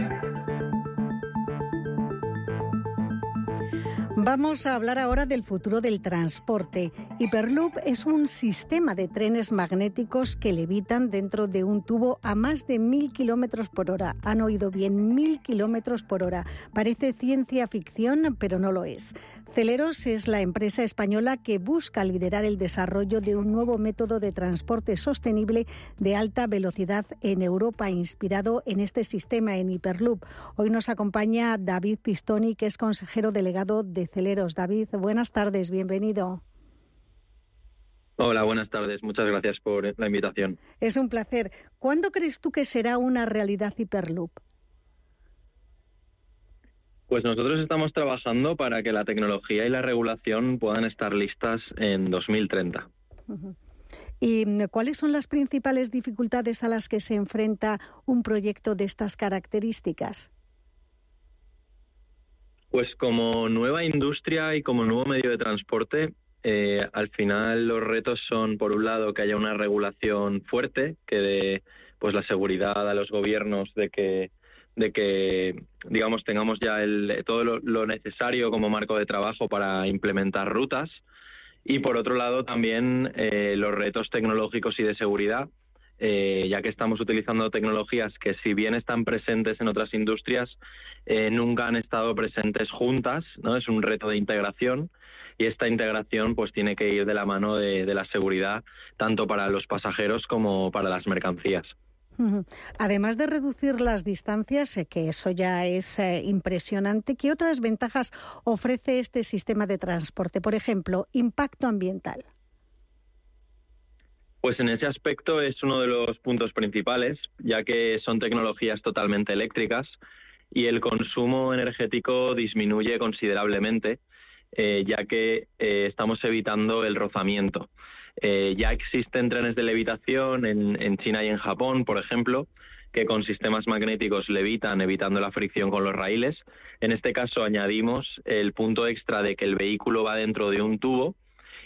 Vamos a hablar ahora del futuro del transporte. Hyperloop es un sistema de trenes magnéticos que levitan dentro de un tubo a más de mil kilómetros por hora. Han oído bien, mil kilómetros por hora. Parece ciencia ficción, pero no lo es. Celeros es la empresa española que busca liderar el desarrollo de un nuevo método de transporte sostenible de alta velocidad en Europa, inspirado en este sistema en Hyperloop. Hoy nos acompaña David Pistoni, que es consejero delegado de Celeros. David, buenas tardes, bienvenido. Hola, buenas tardes. Muchas gracias por la invitación. Es un placer. ¿Cuándo crees tú que será una realidad Hyperloop? Pues nosotros estamos trabajando para que la tecnología y la regulación puedan estar listas en 2030. ¿Y mm, cuáles son las principales dificultades a las que se enfrenta un proyecto de estas características? Pues como nueva industria y como nuevo medio de transporte, eh, al final los retos son, por un lado, que haya una regulación fuerte que dé pues la seguridad a los gobiernos de que de que, digamos, tengamos ya el, todo lo, necesario como marco de trabajo para implementar rutas. Y por otro lado, también eh, los retos tecnológicos y de seguridad, eh, ya que estamos utilizando tecnologías que, si bien están presentes en otras industrias, eh, nunca han estado presentes juntas, ¿no? Es un reto de integración y esta integración pues tiene que ir de la mano de la seguridad tanto para los pasajeros como para las mercancías. Además de reducir las distancias, eh, que eso ya es eh, impresionante, ¿qué otras ventajas ofrece este sistema de transporte? Por ejemplo, impacto ambiental. Pues en ese aspecto es uno de los puntos principales, ya que son tecnologías totalmente eléctricas y el consumo energético disminuye considerablemente, eh, ya que estamos evitando el rozamiento. Eh, ya existen trenes de levitación en, China y en Japón, por ejemplo, que con sistemas magnéticos levitan evitando la fricción con los raíles. En este caso añadimos el punto extra de que el vehículo va dentro de un tubo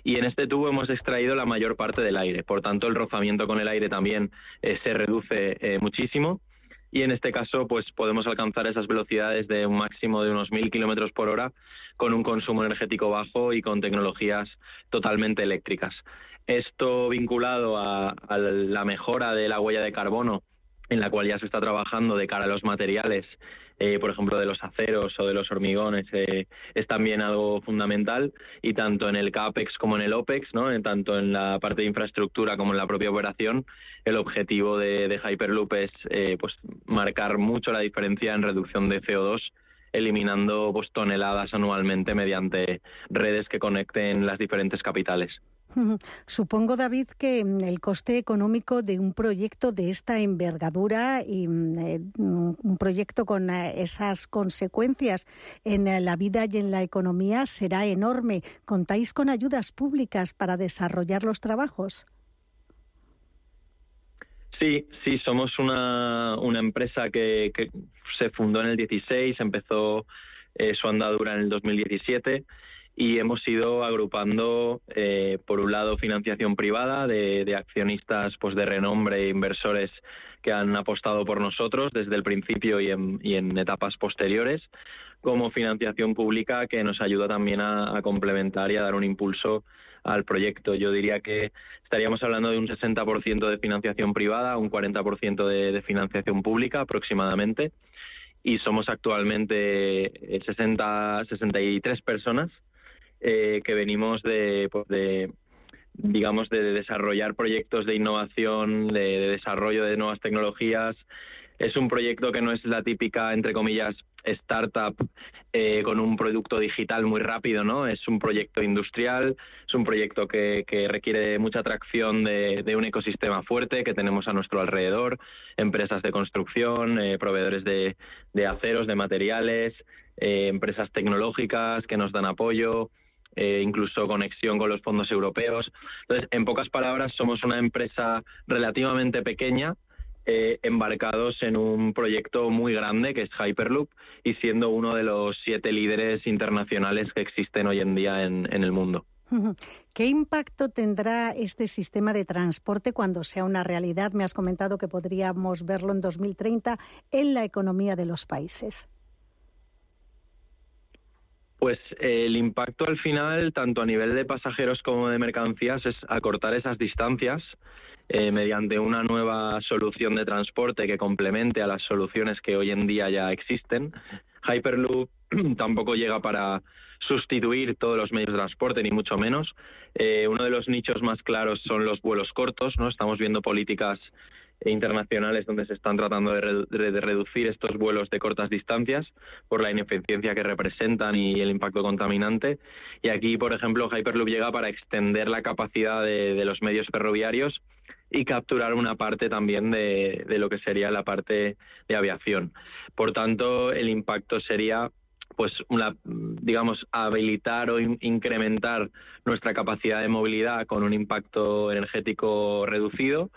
y en este tubo hemos extraído la mayor parte del aire. Por tanto, el rozamiento con el aire también eh, se reduce eh, muchísimo y en este caso pues podemos alcanzar esas velocidades de un máximo de unos 1.000 kilómetros por hora con un consumo energético bajo y con tecnologías totalmente eléctricas. Esto vinculado a, la mejora de la huella de carbono, en la cual ya se está trabajando de cara a los materiales, eh, por ejemplo, de los aceros o de los hormigones, eh, es también algo fundamental. Y tanto en el CAPEX como en el OPEX, ¿no? tanto en la parte de infraestructura como en la propia operación, el objetivo de, Hyperloop es eh, pues, marcar mucho la diferencia en reducción de CO2 eliminando pues, toneladas anualmente mediante redes que conecten las diferentes capitales. Supongo, David, que mm, el coste económico de un proyecto de esta envergadura y mm, eh, mm, un proyecto con eh, esas consecuencias en eh, la vida y en la economía será enorme. ¿Contáis con ayudas públicas para desarrollar los trabajos? Sí, sí, somos una, empresa que, se fundó en el 16, empezó su andadura en el 2017 y hemos ido agrupando, eh, por un lado, financiación privada de, accionistas pues, de renombre e inversores que han apostado por nosotros desde el principio y en, etapas posteriores, como financiación pública que nos ayuda también a, complementar y a dar un impulso al proyecto. Yo diría que estaríamos hablando de un 60% de financiación privada, un 40% de, de financiación pública aproximadamente y somos actualmente 60, 63 personas eh, que venimos de, pues de digamos, de desarrollar proyectos de innovación, de, desarrollo de nuevas tecnologías. Es un proyecto que no es la típica, entre comillas, startup eh, con un producto digital muy rápido, ¿no? Es un proyecto industrial, es un proyecto que, requiere mucha atracción de, un ecosistema fuerte que tenemos a nuestro alrededor, empresas de construcción, eh, proveedores de, aceros, de materiales, empresas tecnológicas que nos dan apoyo, eh, incluso conexión con los fondos europeos. Entonces, en pocas palabras, somos una empresa relativamente pequeña, eh, embarcados en un proyecto muy grande que es Hyperloop y siendo uno de los siete líderes internacionales que existen hoy en día en, en el mundo. ¿Qué impacto tendrá este sistema de transporte cuando sea una realidad? Me has comentado que podríamos verlo en 2030 en la economía de los países. Pues el impacto al final, tanto a nivel de pasajeros como de mercancías, es acortar esas distancias eh, mediante una nueva solución de transporte que complemente a las soluciones que hoy en día ya existen. Hyperloop tampoco llega para sustituir todos los medios de transporte, ni mucho menos. Eh, uno de los nichos más claros son los vuelos cortos, ¿no? Estamos viendo políticas internacionales donde se están tratando de, reducir estos vuelos de cortas distancias por la ineficiencia que representan y el impacto contaminante. Y aquí, por ejemplo, Hyperloop llega para extender la capacidad de, los medios ferroviarios y capturar una parte también de, de, lo que sería la parte de aviación. Por tanto, el impacto sería pues una, digamos habilitar o incrementar nuestra capacidad de movilidad con un impacto energético reducido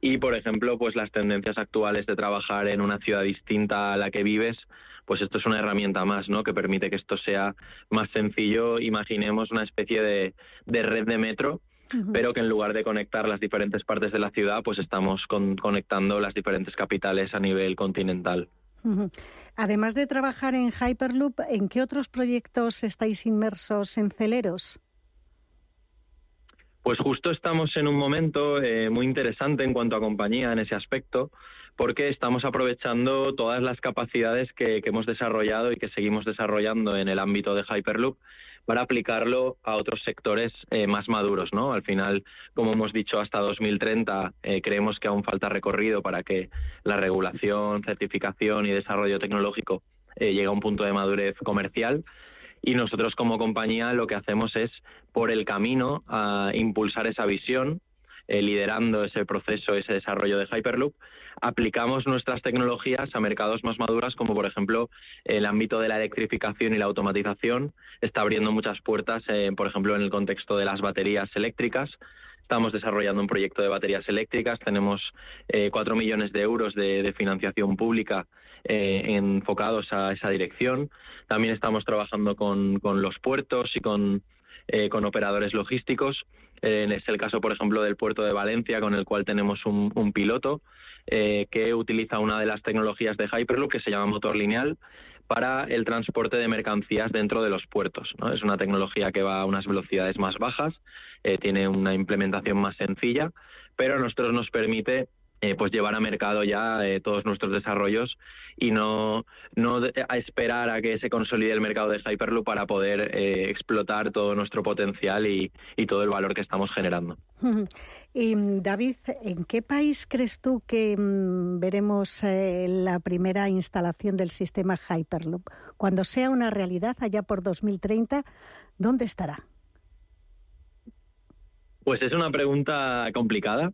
y por ejemplo pues las tendencias actuales de trabajar en una ciudad distinta a la que vives pues esto es una herramienta más no que permite que esto sea más sencillo. Imaginemos una especie de, red de metro pero que en lugar de conectar las diferentes partes de la ciudad pues estamos conectando las diferentes capitales a nivel continental. Además de trabajar en Hyperloop, ¿en qué otros proyectos estáis inmersos en Celeros? Pues justo estamos en un momento eh, muy interesante en cuanto a compañía en ese aspecto, porque estamos aprovechando todas las capacidades que hemos desarrollado y que seguimos desarrollando en el ámbito de Hyperloop para aplicarlo a otros sectores eh, más maduros, ¿no? Al final, como hemos dicho, hasta 2030 eh, creemos que aún falta recorrido para que la regulación, certificación y desarrollo tecnológico llegue a un punto de madurez comercial. Y nosotros como compañía lo que hacemos es, por el camino, a impulsar esa visión, liderando ese proceso, ese desarrollo de Hyperloop, aplicamos nuestras tecnologías a mercados más maduras, como por ejemplo el ámbito de la electrificación y la automatización. Está abriendo muchas puertas, eh, por ejemplo, en el contexto de las baterías eléctricas. Estamos desarrollando un proyecto de baterías eléctricas. Tenemos eh, cuatro millones de euros de, financiación pública eh, enfocados a esa dirección. También estamos trabajando con, los puertos y con, con operadores logísticos. es el caso, por ejemplo, del puerto de Valencia, con el cual tenemos un piloto eh, que utiliza una de las tecnologías de Hyperloop que se llama motor lineal para el transporte de mercancías dentro de los puertos. Es una tecnología que va a unas velocidades más bajas, eh, tiene una implementación más sencilla, pero a nosotros nos permite eh, pues llevar a mercado ya eh, todos nuestros desarrollos y no, no esperar a que se consolide el mercado de Hyperloop para poder eh, explotar todo nuestro potencial y, todo el valor que estamos generando. Y David, ¿en qué país crees tú que mm, veremos la primera instalación del sistema Hyperloop? Cuando sea una realidad allá por 2030, ¿dónde estará? Pues es una pregunta complicada.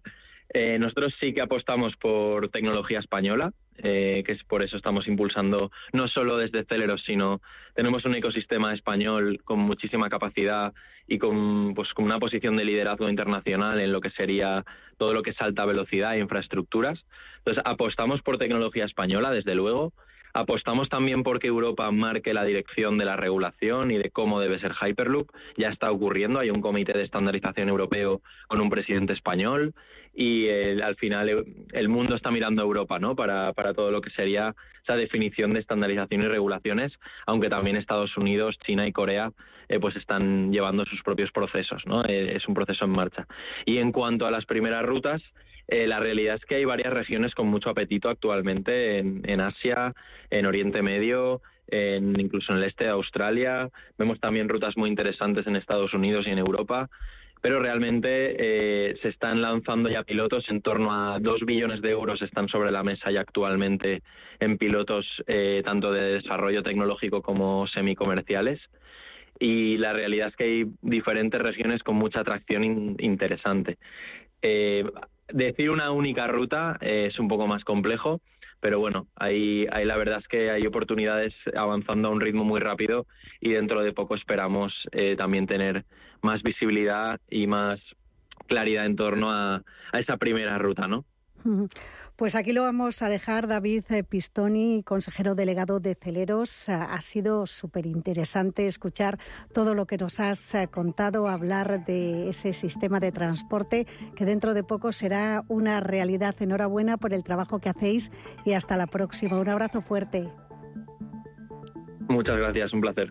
Eh, nosotros sí que apostamos por tecnología española, eh, que es por eso estamos impulsando no solo desde Celeros, sino tenemos un ecosistema español con muchísima capacidad y con, pues, con una posición de liderazgo internacional en lo que sería todo lo que es alta velocidad e infraestructuras. Entonces apostamos por tecnología española, desde luego. Apostamos también porque Europa marque la dirección de la regulación y de cómo debe ser Hyperloop. Ya está ocurriendo, hay un comité de estandarización europeo con un presidente español y al final eh, el mundo está mirando a Europa ¿no? para, para todo lo que sería esa definición de estandarización y regulaciones, aunque también Estados Unidos, China y Corea eh, pues están llevando sus propios procesos. ¿no? Eh, es un proceso en marcha. Y en cuanto a las primeras rutas, la realidad es que hay varias regiones con mucho apetito actualmente en, en Asia, en Oriente Medio, en, incluso en el este de Australia. Vemos también rutas muy interesantes en Estados Unidos y en Europa pero realmente eh, se están lanzando ya pilotos, en torno a 2 billones de euros están sobre la mesa ya actualmente en pilotos eh, tanto de desarrollo tecnológico como semicomerciales. Y la realidad es que hay diferentes regiones con mucha atracción interesante. Eh, decir una única ruta es un poco más complejo, pero bueno, ahí, ahí la verdad es que hay oportunidades avanzando a un ritmo muy rápido y dentro de poco esperamos también tener más visibilidad y más claridad en torno a, esa primera ruta, ¿no? Pues aquí lo vamos a dejar, David eh, Pistoni, consejero delegado de Celeros. Ha sido súper interesante escuchar todo lo que nos has eh, contado, hablar de ese sistema de transporte que dentro de poco será una realidad. Enhorabuena por el trabajo que hacéis y hasta la próxima. Un abrazo fuerte. Muchas gracias, un placer.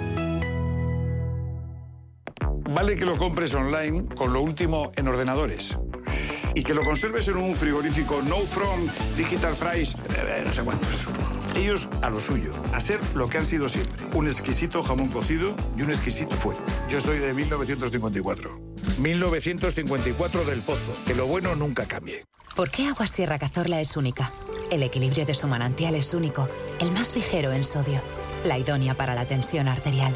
Vale que lo compres online con lo último en ordenadores. Y que lo conserves en un frigorífico No From Digital Fries, eh, no sé cuántos. Ellos a lo suyo, a ser lo que han sido siempre. Un exquisito jamón cocido y un exquisito fuego. Yo soy de 1954. 1954 del Pozo. Que lo bueno nunca cambie. ¿Por qué Agua Sierra Cazorla es única? El equilibrio de su manantial es único, el más ligero en sodio, la idónea para la tensión arterial,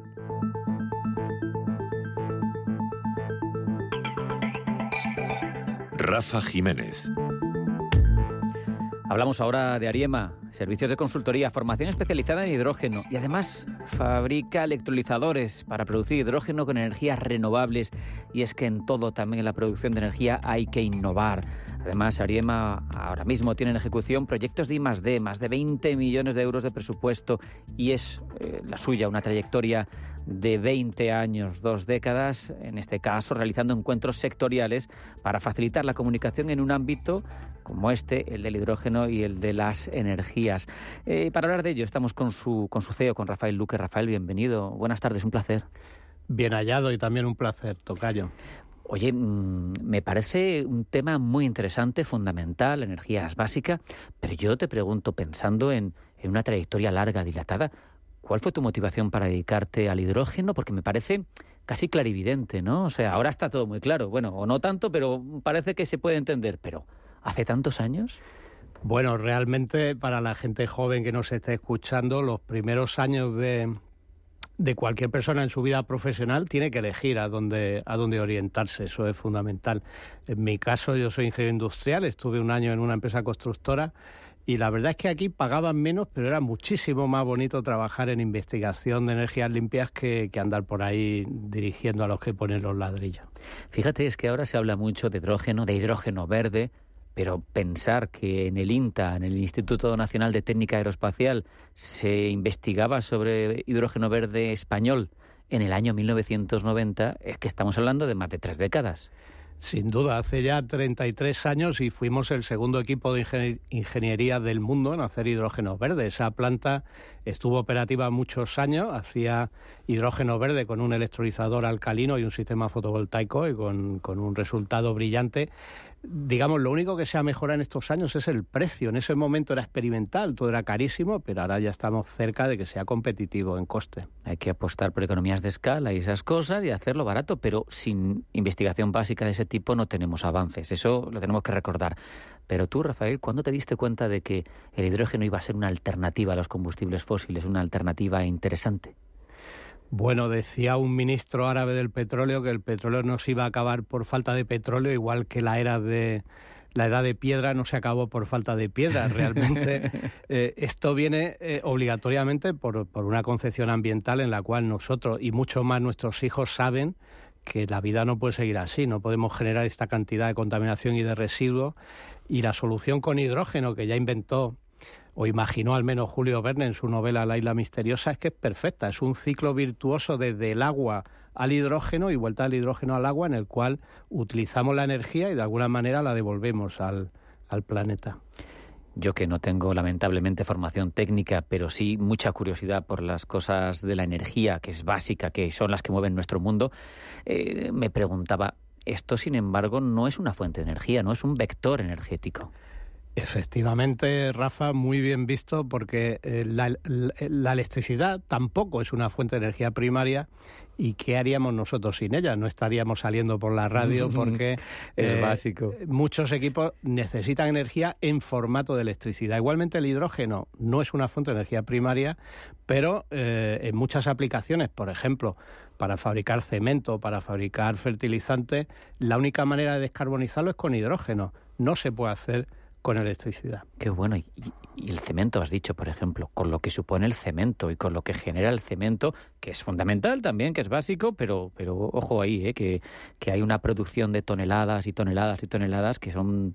Rafa Jiménez. Hablamos ahora de Ariema, servicios de consultoría, formación especializada en hidrógeno y además fabrica electrolizadores para producir hidrógeno con energías renovables. Y es que en todo, también en la producción de energía, hay que innovar. Además, Ariema ahora mismo tiene en ejecución proyectos de I D, más de 20 millones de euros de presupuesto y es eh, la suya una trayectoria de 20 años, dos décadas, en este caso realizando encuentros sectoriales para facilitar la comunicación en un ámbito como este, el del hidrógeno y el de las energías. Eh, para hablar de ello estamos con su, con su CEO, con Rafael Luque. Rafael, bienvenido. Buenas tardes, un placer. Bien hallado y también un placer, Tocayo. Oye, mm, me parece un tema muy interesante, fundamental, energía es básica, pero yo te pregunto, pensando en, en una trayectoria larga, dilatada, ¿cuál fue tu motivación para dedicarte al hidrógeno? Porque me parece casi clarividente, ¿no? O sea, ahora está todo muy claro, bueno, o no tanto, pero parece que se puede entender, pero ¿hace tantos años? Bueno, realmente para la gente joven que nos esté escuchando, los primeros años de, de cualquier persona en su vida profesional tiene que elegir a dónde, a dónde orientarse, eso es fundamental. En mi caso, yo soy ingeniero industrial, estuve un año en una empresa constructora y la verdad es que aquí pagaban menos, pero era muchísimo más bonito trabajar en investigación de energías limpias que, que andar por ahí dirigiendo a los que ponen los ladrillos. Fíjate, es que ahora se habla mucho de hidrógeno, de hidrógeno verde, pero pensar que en el INTA, en el Instituto Nacional de Técnica Aeroespacial, se investigaba sobre hidrógeno verde español en el año 1990, es que estamos hablando de más de tres décadas. Sin duda, hace ya 33 años y fuimos el segundo equipo de ingen- ingeniería del mundo en hacer hidrógeno verde. Esa planta estuvo operativa muchos años, hacía hidrógeno verde con un electrolizador alcalino y un sistema fotovoltaico y con, con un resultado brillante. Digamos, lo único que se ha mejorado en estos años es el precio. En ese momento era experimental, todo era carísimo, pero ahora ya estamos cerca de que sea competitivo en coste. Hay que apostar por economías de escala y esas cosas y hacerlo barato, pero sin investigación básica de ese tipo no tenemos avances. Eso lo tenemos que recordar. Pero tú, Rafael, ¿cuándo te diste cuenta de que el hidrógeno iba a ser una alternativa a los combustibles fósiles, una alternativa interesante? Bueno, decía un ministro árabe del petróleo que el petróleo no se iba a acabar por falta de petróleo, igual que la era de la edad de piedra no se acabó por falta de piedra. Realmente eh, esto viene eh, obligatoriamente por, por una concepción ambiental en la cual nosotros y mucho más nuestros hijos saben que la vida no puede seguir así, no podemos generar esta cantidad de contaminación y de residuos y la solución con hidrógeno que ya inventó o imaginó al menos Julio Verne en su novela La isla misteriosa, es que es perfecta. Es un ciclo virtuoso desde el agua al hidrógeno y vuelta al hidrógeno al agua en el cual utilizamos la energía y de alguna manera la devolvemos al, al planeta. Yo que no tengo lamentablemente formación técnica, pero sí mucha curiosidad por las cosas de la energía, que es básica, que son las que mueven nuestro mundo, eh, me preguntaba, esto sin embargo no es una fuente de energía, no es un vector energético. Efectivamente, Rafa, muy bien visto, porque eh, la, la, electricidad tampoco es una fuente de energía primaria. ¿Y qué haríamos nosotros sin ella? No estaríamos saliendo por la radio porque es eh, básico. Muchos equipos necesitan energía en formato de electricidad. Igualmente el hidrógeno no es una fuente de energía primaria, pero eh, en muchas aplicaciones, por ejemplo, para fabricar cemento, para fabricar fertilizantes, la única manera de descarbonizarlo es con hidrógeno. No se puede hacer con electricidad. Qué bueno. Y, el cemento, has dicho, por ejemplo, con lo que supone el cemento y con lo que genera el cemento, que es fundamental también, que es básico, pero, pero ojo ahí, ¿eh? que, que hay una producción de toneladas y toneladas y toneladas que son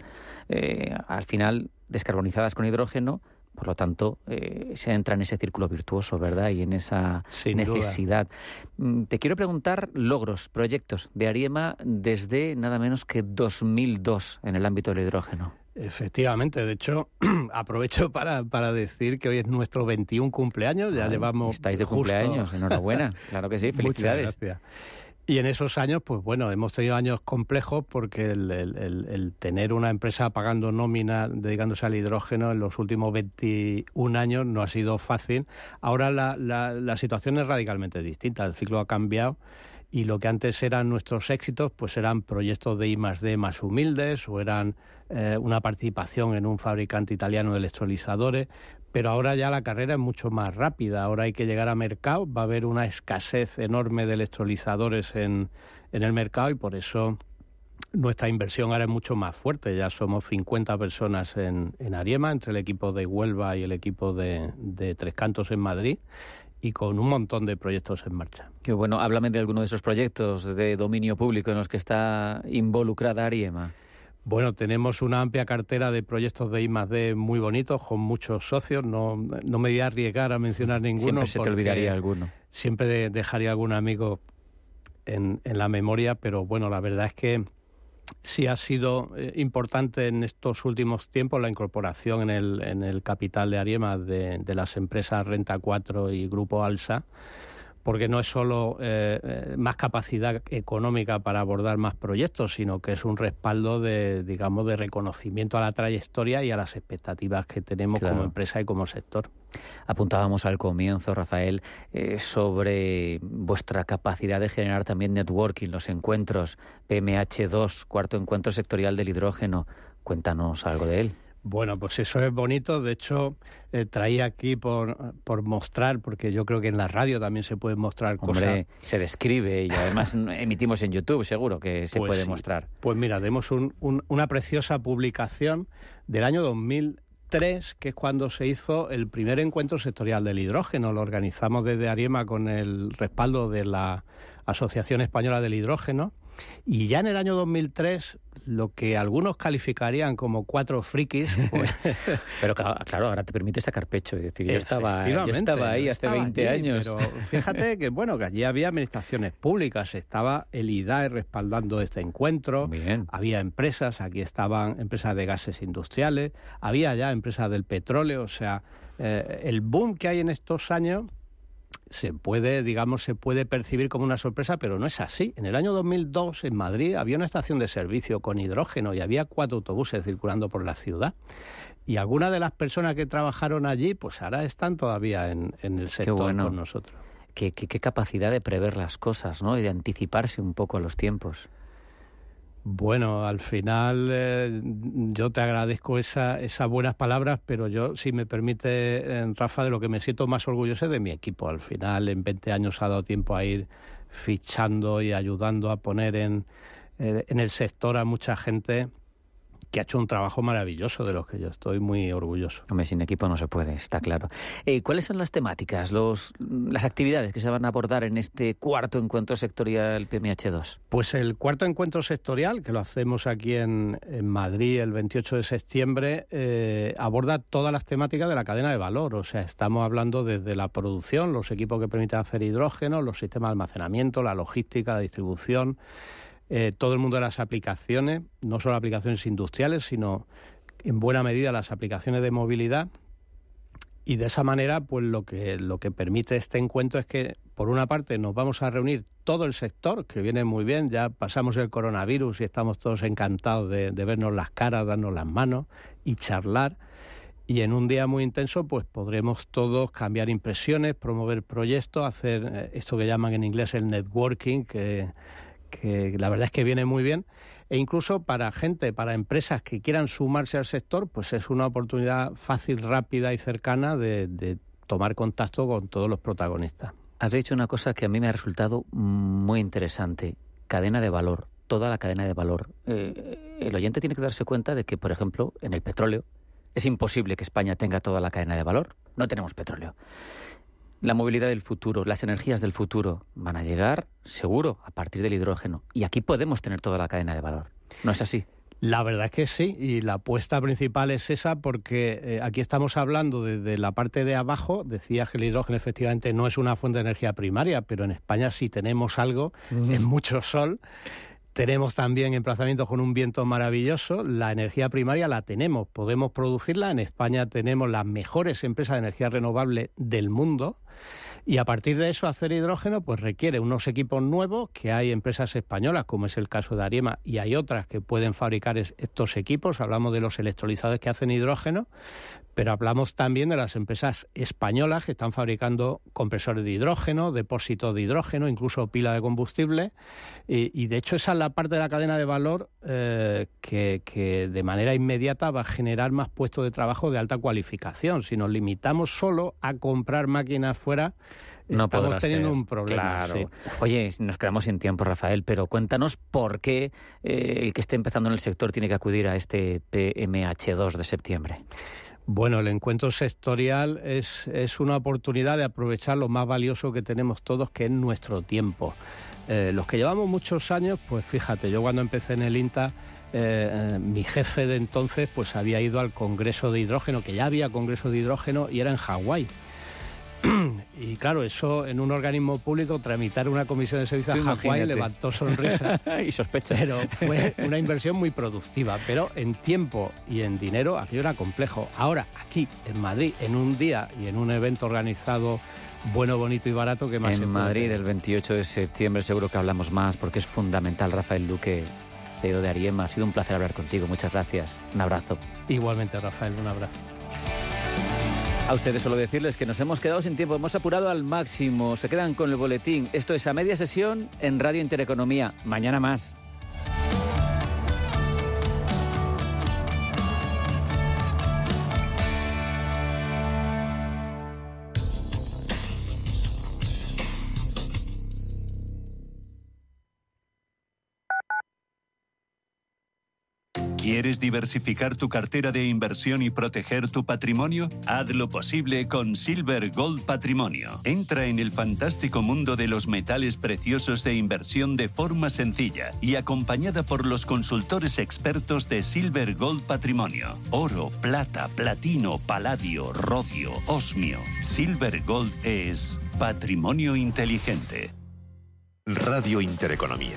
eh, al final descarbonizadas con hidrógeno. Por lo tanto, eh, se entra en ese círculo virtuoso, ¿verdad? Y en esa necesidad. Mm, te quiero preguntar logros, proyectos de Ariema desde nada menos que 2002 en el ámbito del hidrógeno. Efectivamente, de hecho, aprovecho para, para, decir que hoy es nuestro 21 cumpleaños, ya llevamos... Estáis de cumpleaños, enhorabuena, claro que sí, felicidades. Y en esos años, pues bueno, hemos tenido años complejos porque el, el, tener una empresa pagando nómina, dedicándose al hidrógeno en los últimos 21 años no ha sido fácil. Ahora la, la, la situación es radicalmente distinta, el ciclo ha cambiado y lo que antes eran nuestros éxitos, pues eran proyectos de I más D más humildes o eran eh, una participación en un fabricante italiano de electrolizadores, pero ahora ya la carrera es mucho más rápida, ahora hay que llegar a mercado, va a haber una escasez enorme de electrolizadores en, en el mercado y por eso nuestra inversión ahora es mucho más fuerte. Ya somos 50 personas en, en Ariema, entre el equipo de Huelva y el equipo de, de Tres Cantos en Madrid y con un montón de proyectos en marcha. Qué bueno, háblame de alguno de esos proyectos de dominio público en los que está involucrada Ariema. Bueno, tenemos una amplia cartera de proyectos de I+D muy bonitos, con muchos socios. No, no me voy a arriesgar a mencionar ninguno. Siempre se te olvidaría alguno. Siempre dejaría algún amigo en, en la memoria, pero bueno, la verdad es que sí ha sido eh, importante en estos últimos tiempos la incorporación en el, en el capital de Ariema de, de las empresas Renta 4 y Grupo Alsa porque no es solo eh, eh, más capacidad económica para abordar más proyectos, sino que es un respaldo de, digamos, de reconocimiento a la trayectoria y a las expectativas que tenemos como empresa y como sector. Apuntábamos al comienzo, Rafael, eh, sobre vuestra capacidad de generar también networking, los encuentros PMH2, cuarto encuentro sectorial del hidrógeno. Cuéntanos algo de él. Bueno, pues eso es bonito. De hecho, eh, traía aquí por, por mostrar, porque yo creo que en la radio también se puede mostrar Hombre, se describe y además emitimos en YouTube, seguro que se pues puede mostrar. Pues mira, demos una preciosa publicación del año 2003, que es cuando se hizo el primer encuentro sectorial del hidrógeno. Lo organizamos desde Ariema con el respaldo de la Asociación Española del Hidrógeno y ya en el año 2003, lo que algunos calificarían como cuatro frikis. Pues pero claro, ahora te permite sacar pecho y decir, yo estaba, estaba ahí hace 20 años. Pero fíjate que, bueno, que allí había administraciones públicas, estaba el IDAE respaldando este encuentro, había empresas, aquí estaban empresas de gases industriales, había ya empresas del petróleo, o sea, eh, el boom que hay en estos años se puede, digamos, se puede percibir como una sorpresa, pero no es así. En el año 2002 en Madrid había una estación de servicio con hidrógeno y había cuatro autobuses circulando por la ciudad. Y algunas de las personas que trabajaron allí, pues ahora están todavía en, el sector con nosotros. Qué, qué, qué, capacidad de prever las cosas, ¿no? Y de anticiparse un poco a los tiempos. Bueno, al final eh, yo te agradezco esa, esas buenas palabras, pero yo, si me permite, eh, Rafa, de lo que me siento más orgulloso es de mi equipo. Al final, en 20 años ha dado tiempo a ir fichando y ayudando a poner en, eh, en el sector a mucha gente que ha hecho un trabajo maravilloso de los que yo estoy muy orgulloso. Hombre, sin equipo no se puede, está claro. Eh, ¿Cuáles son las temáticas, los, las actividades que se van a abordar en este cuarto encuentro sectorial PMH2? Pues el cuarto encuentro sectorial, que lo hacemos aquí en, Madrid el 28 de septiembre, eh, aborda todas las temáticas de la cadena de valor. O sea, estamos hablando desde la producción, los equipos que permiten hacer hidrógeno, los sistemas de almacenamiento, la logística, la distribución eh, todo el mundo de las aplicaciones, no solo aplicaciones industriales, sino en buena medida las aplicaciones de movilidad. Y de esa manera, pues lo que, lo que permite este encuentro es que, por una parte, nos vamos a reunir todo el sector, que viene muy bien, ya pasamos el coronavirus y estamos todos encantados de, de vernos las caras, darnos las manos y charlar. Y en un día muy intenso, pues podremos todos cambiar impresiones, promover proyectos, hacer eh, esto que llaman en inglés el networking, que que la verdad es que viene muy bien. E incluso para gente, para empresas que quieran sumarse al sector, pues es una oportunidad fácil, rápida y cercana de, tomar contacto con todos los protagonistas. Has dicho una cosa que a mí me ha resultado muy interesante. Cadena de valor, toda la cadena de valor. Eh, el oyente tiene que darse cuenta de que, por ejemplo, en el petróleo es imposible que España tenga toda la cadena de valor. No tenemos petróleo la movilidad del futuro, las energías del futuro van a llegar seguro a partir del hidrógeno. Y aquí podemos tener toda la cadena de valor. ¿No es así? La verdad es que sí, y la apuesta principal es esa porque eh, aquí estamos hablando desde la parte de abajo, decía que el hidrógeno efectivamente no es una fuente de energía primaria, pero en España sí tenemos algo, en mucho sol, tenemos también emplazamientos con un viento maravilloso. La energía primaria la tenemos, podemos producirla. En España tenemos las mejores empresas de energía renovable del mundo. Y a partir de eso, hacer hidrógeno pues requiere unos equipos nuevos que hay empresas españolas, como es el caso de Ariema, y hay otras que pueden fabricar estos equipos. Hablamos de los electrolizadores que hacen hidrógeno, pero hablamos también de las empresas españolas que están fabricando compresores de hidrógeno, depósitos de hidrógeno, incluso pila de combustible. Y, de hecho esa es la parte de la cadena de valor eh, que, que de manera inmediata va a generar más puestos de trabajo de alta cualificación. Si nos limitamos solo a comprar máquinas fuera, no Estamos teniendo un problema. Claro. Oye, nos quedamos sin tiempo, Rafael, pero cuéntanos por qué eh, el que esté empezando en el sector tiene que acudir a este PMH2 de septiembre. Bueno, el encuentro sectorial es, es, una oportunidad de aprovechar lo más valioso que tenemos todos, que es nuestro tiempo. Eh, los que llevamos muchos años, pues fíjate, yo cuando empecé en el INTA, eh, mi jefe de entonces pues había ido al Congreso de Hidrógeno, que ya había Congreso de Hidrógeno y era en Hawái. y claro, eso en un organismo público, tramitar una comisión de servicio a Hawái levantó sonrisa y sospecha. Pero fue una inversión muy productiva. Pero en tiempo y en dinero aquello era complejo. Ahora, aquí en Madrid, en un día y en un evento organizado bueno, bonito y barato, que más En Madrid, el 28 de septiembre, seguro que hablamos más porque es fundamental, Rafael Duque. CEO de Ariema, ha sido un placer hablar contigo. Muchas gracias. Un abrazo. Igualmente, Rafael, un abrazo. A ustedes solo decirles que nos hemos quedado sin tiempo, hemos apurado al máximo, se quedan con el boletín. Esto es a media sesión en Radio Intereconomía. Mañana más. ¿Quieres diversificar tu cartera de inversión y proteger tu patrimonio? Haz lo posible con Silver Gold Patrimonio. Entra en el fantástico mundo de los metales preciosos de inversión de forma sencilla y acompañada por los consultores expertos de Silver Gold Patrimonio. Oro, plata, platino, paladio, rodio, osmio. Silver Gold es patrimonio inteligente. Radio Intereconomía,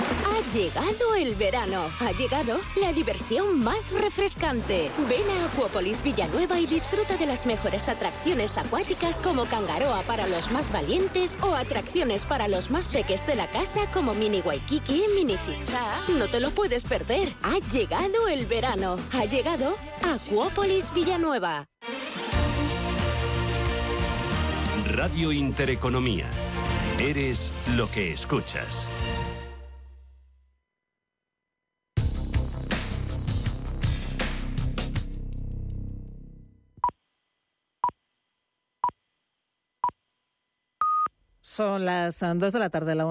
Llegado el verano. Ha llegado la diversión más refrescante. Ven a Acuópolis Villanueva y disfruta de las mejores atracciones acuáticas como Cangaroa para los más valientes o atracciones para los más peques de la casa como Mini Waikiki, Mini Zigzag. No te lo puedes perder. Ha llegado el verano. Ha llegado Acuópolis Villanueva. Radio Intereconomía. Eres lo que escuchas. Son las 2 de la tarde, la una.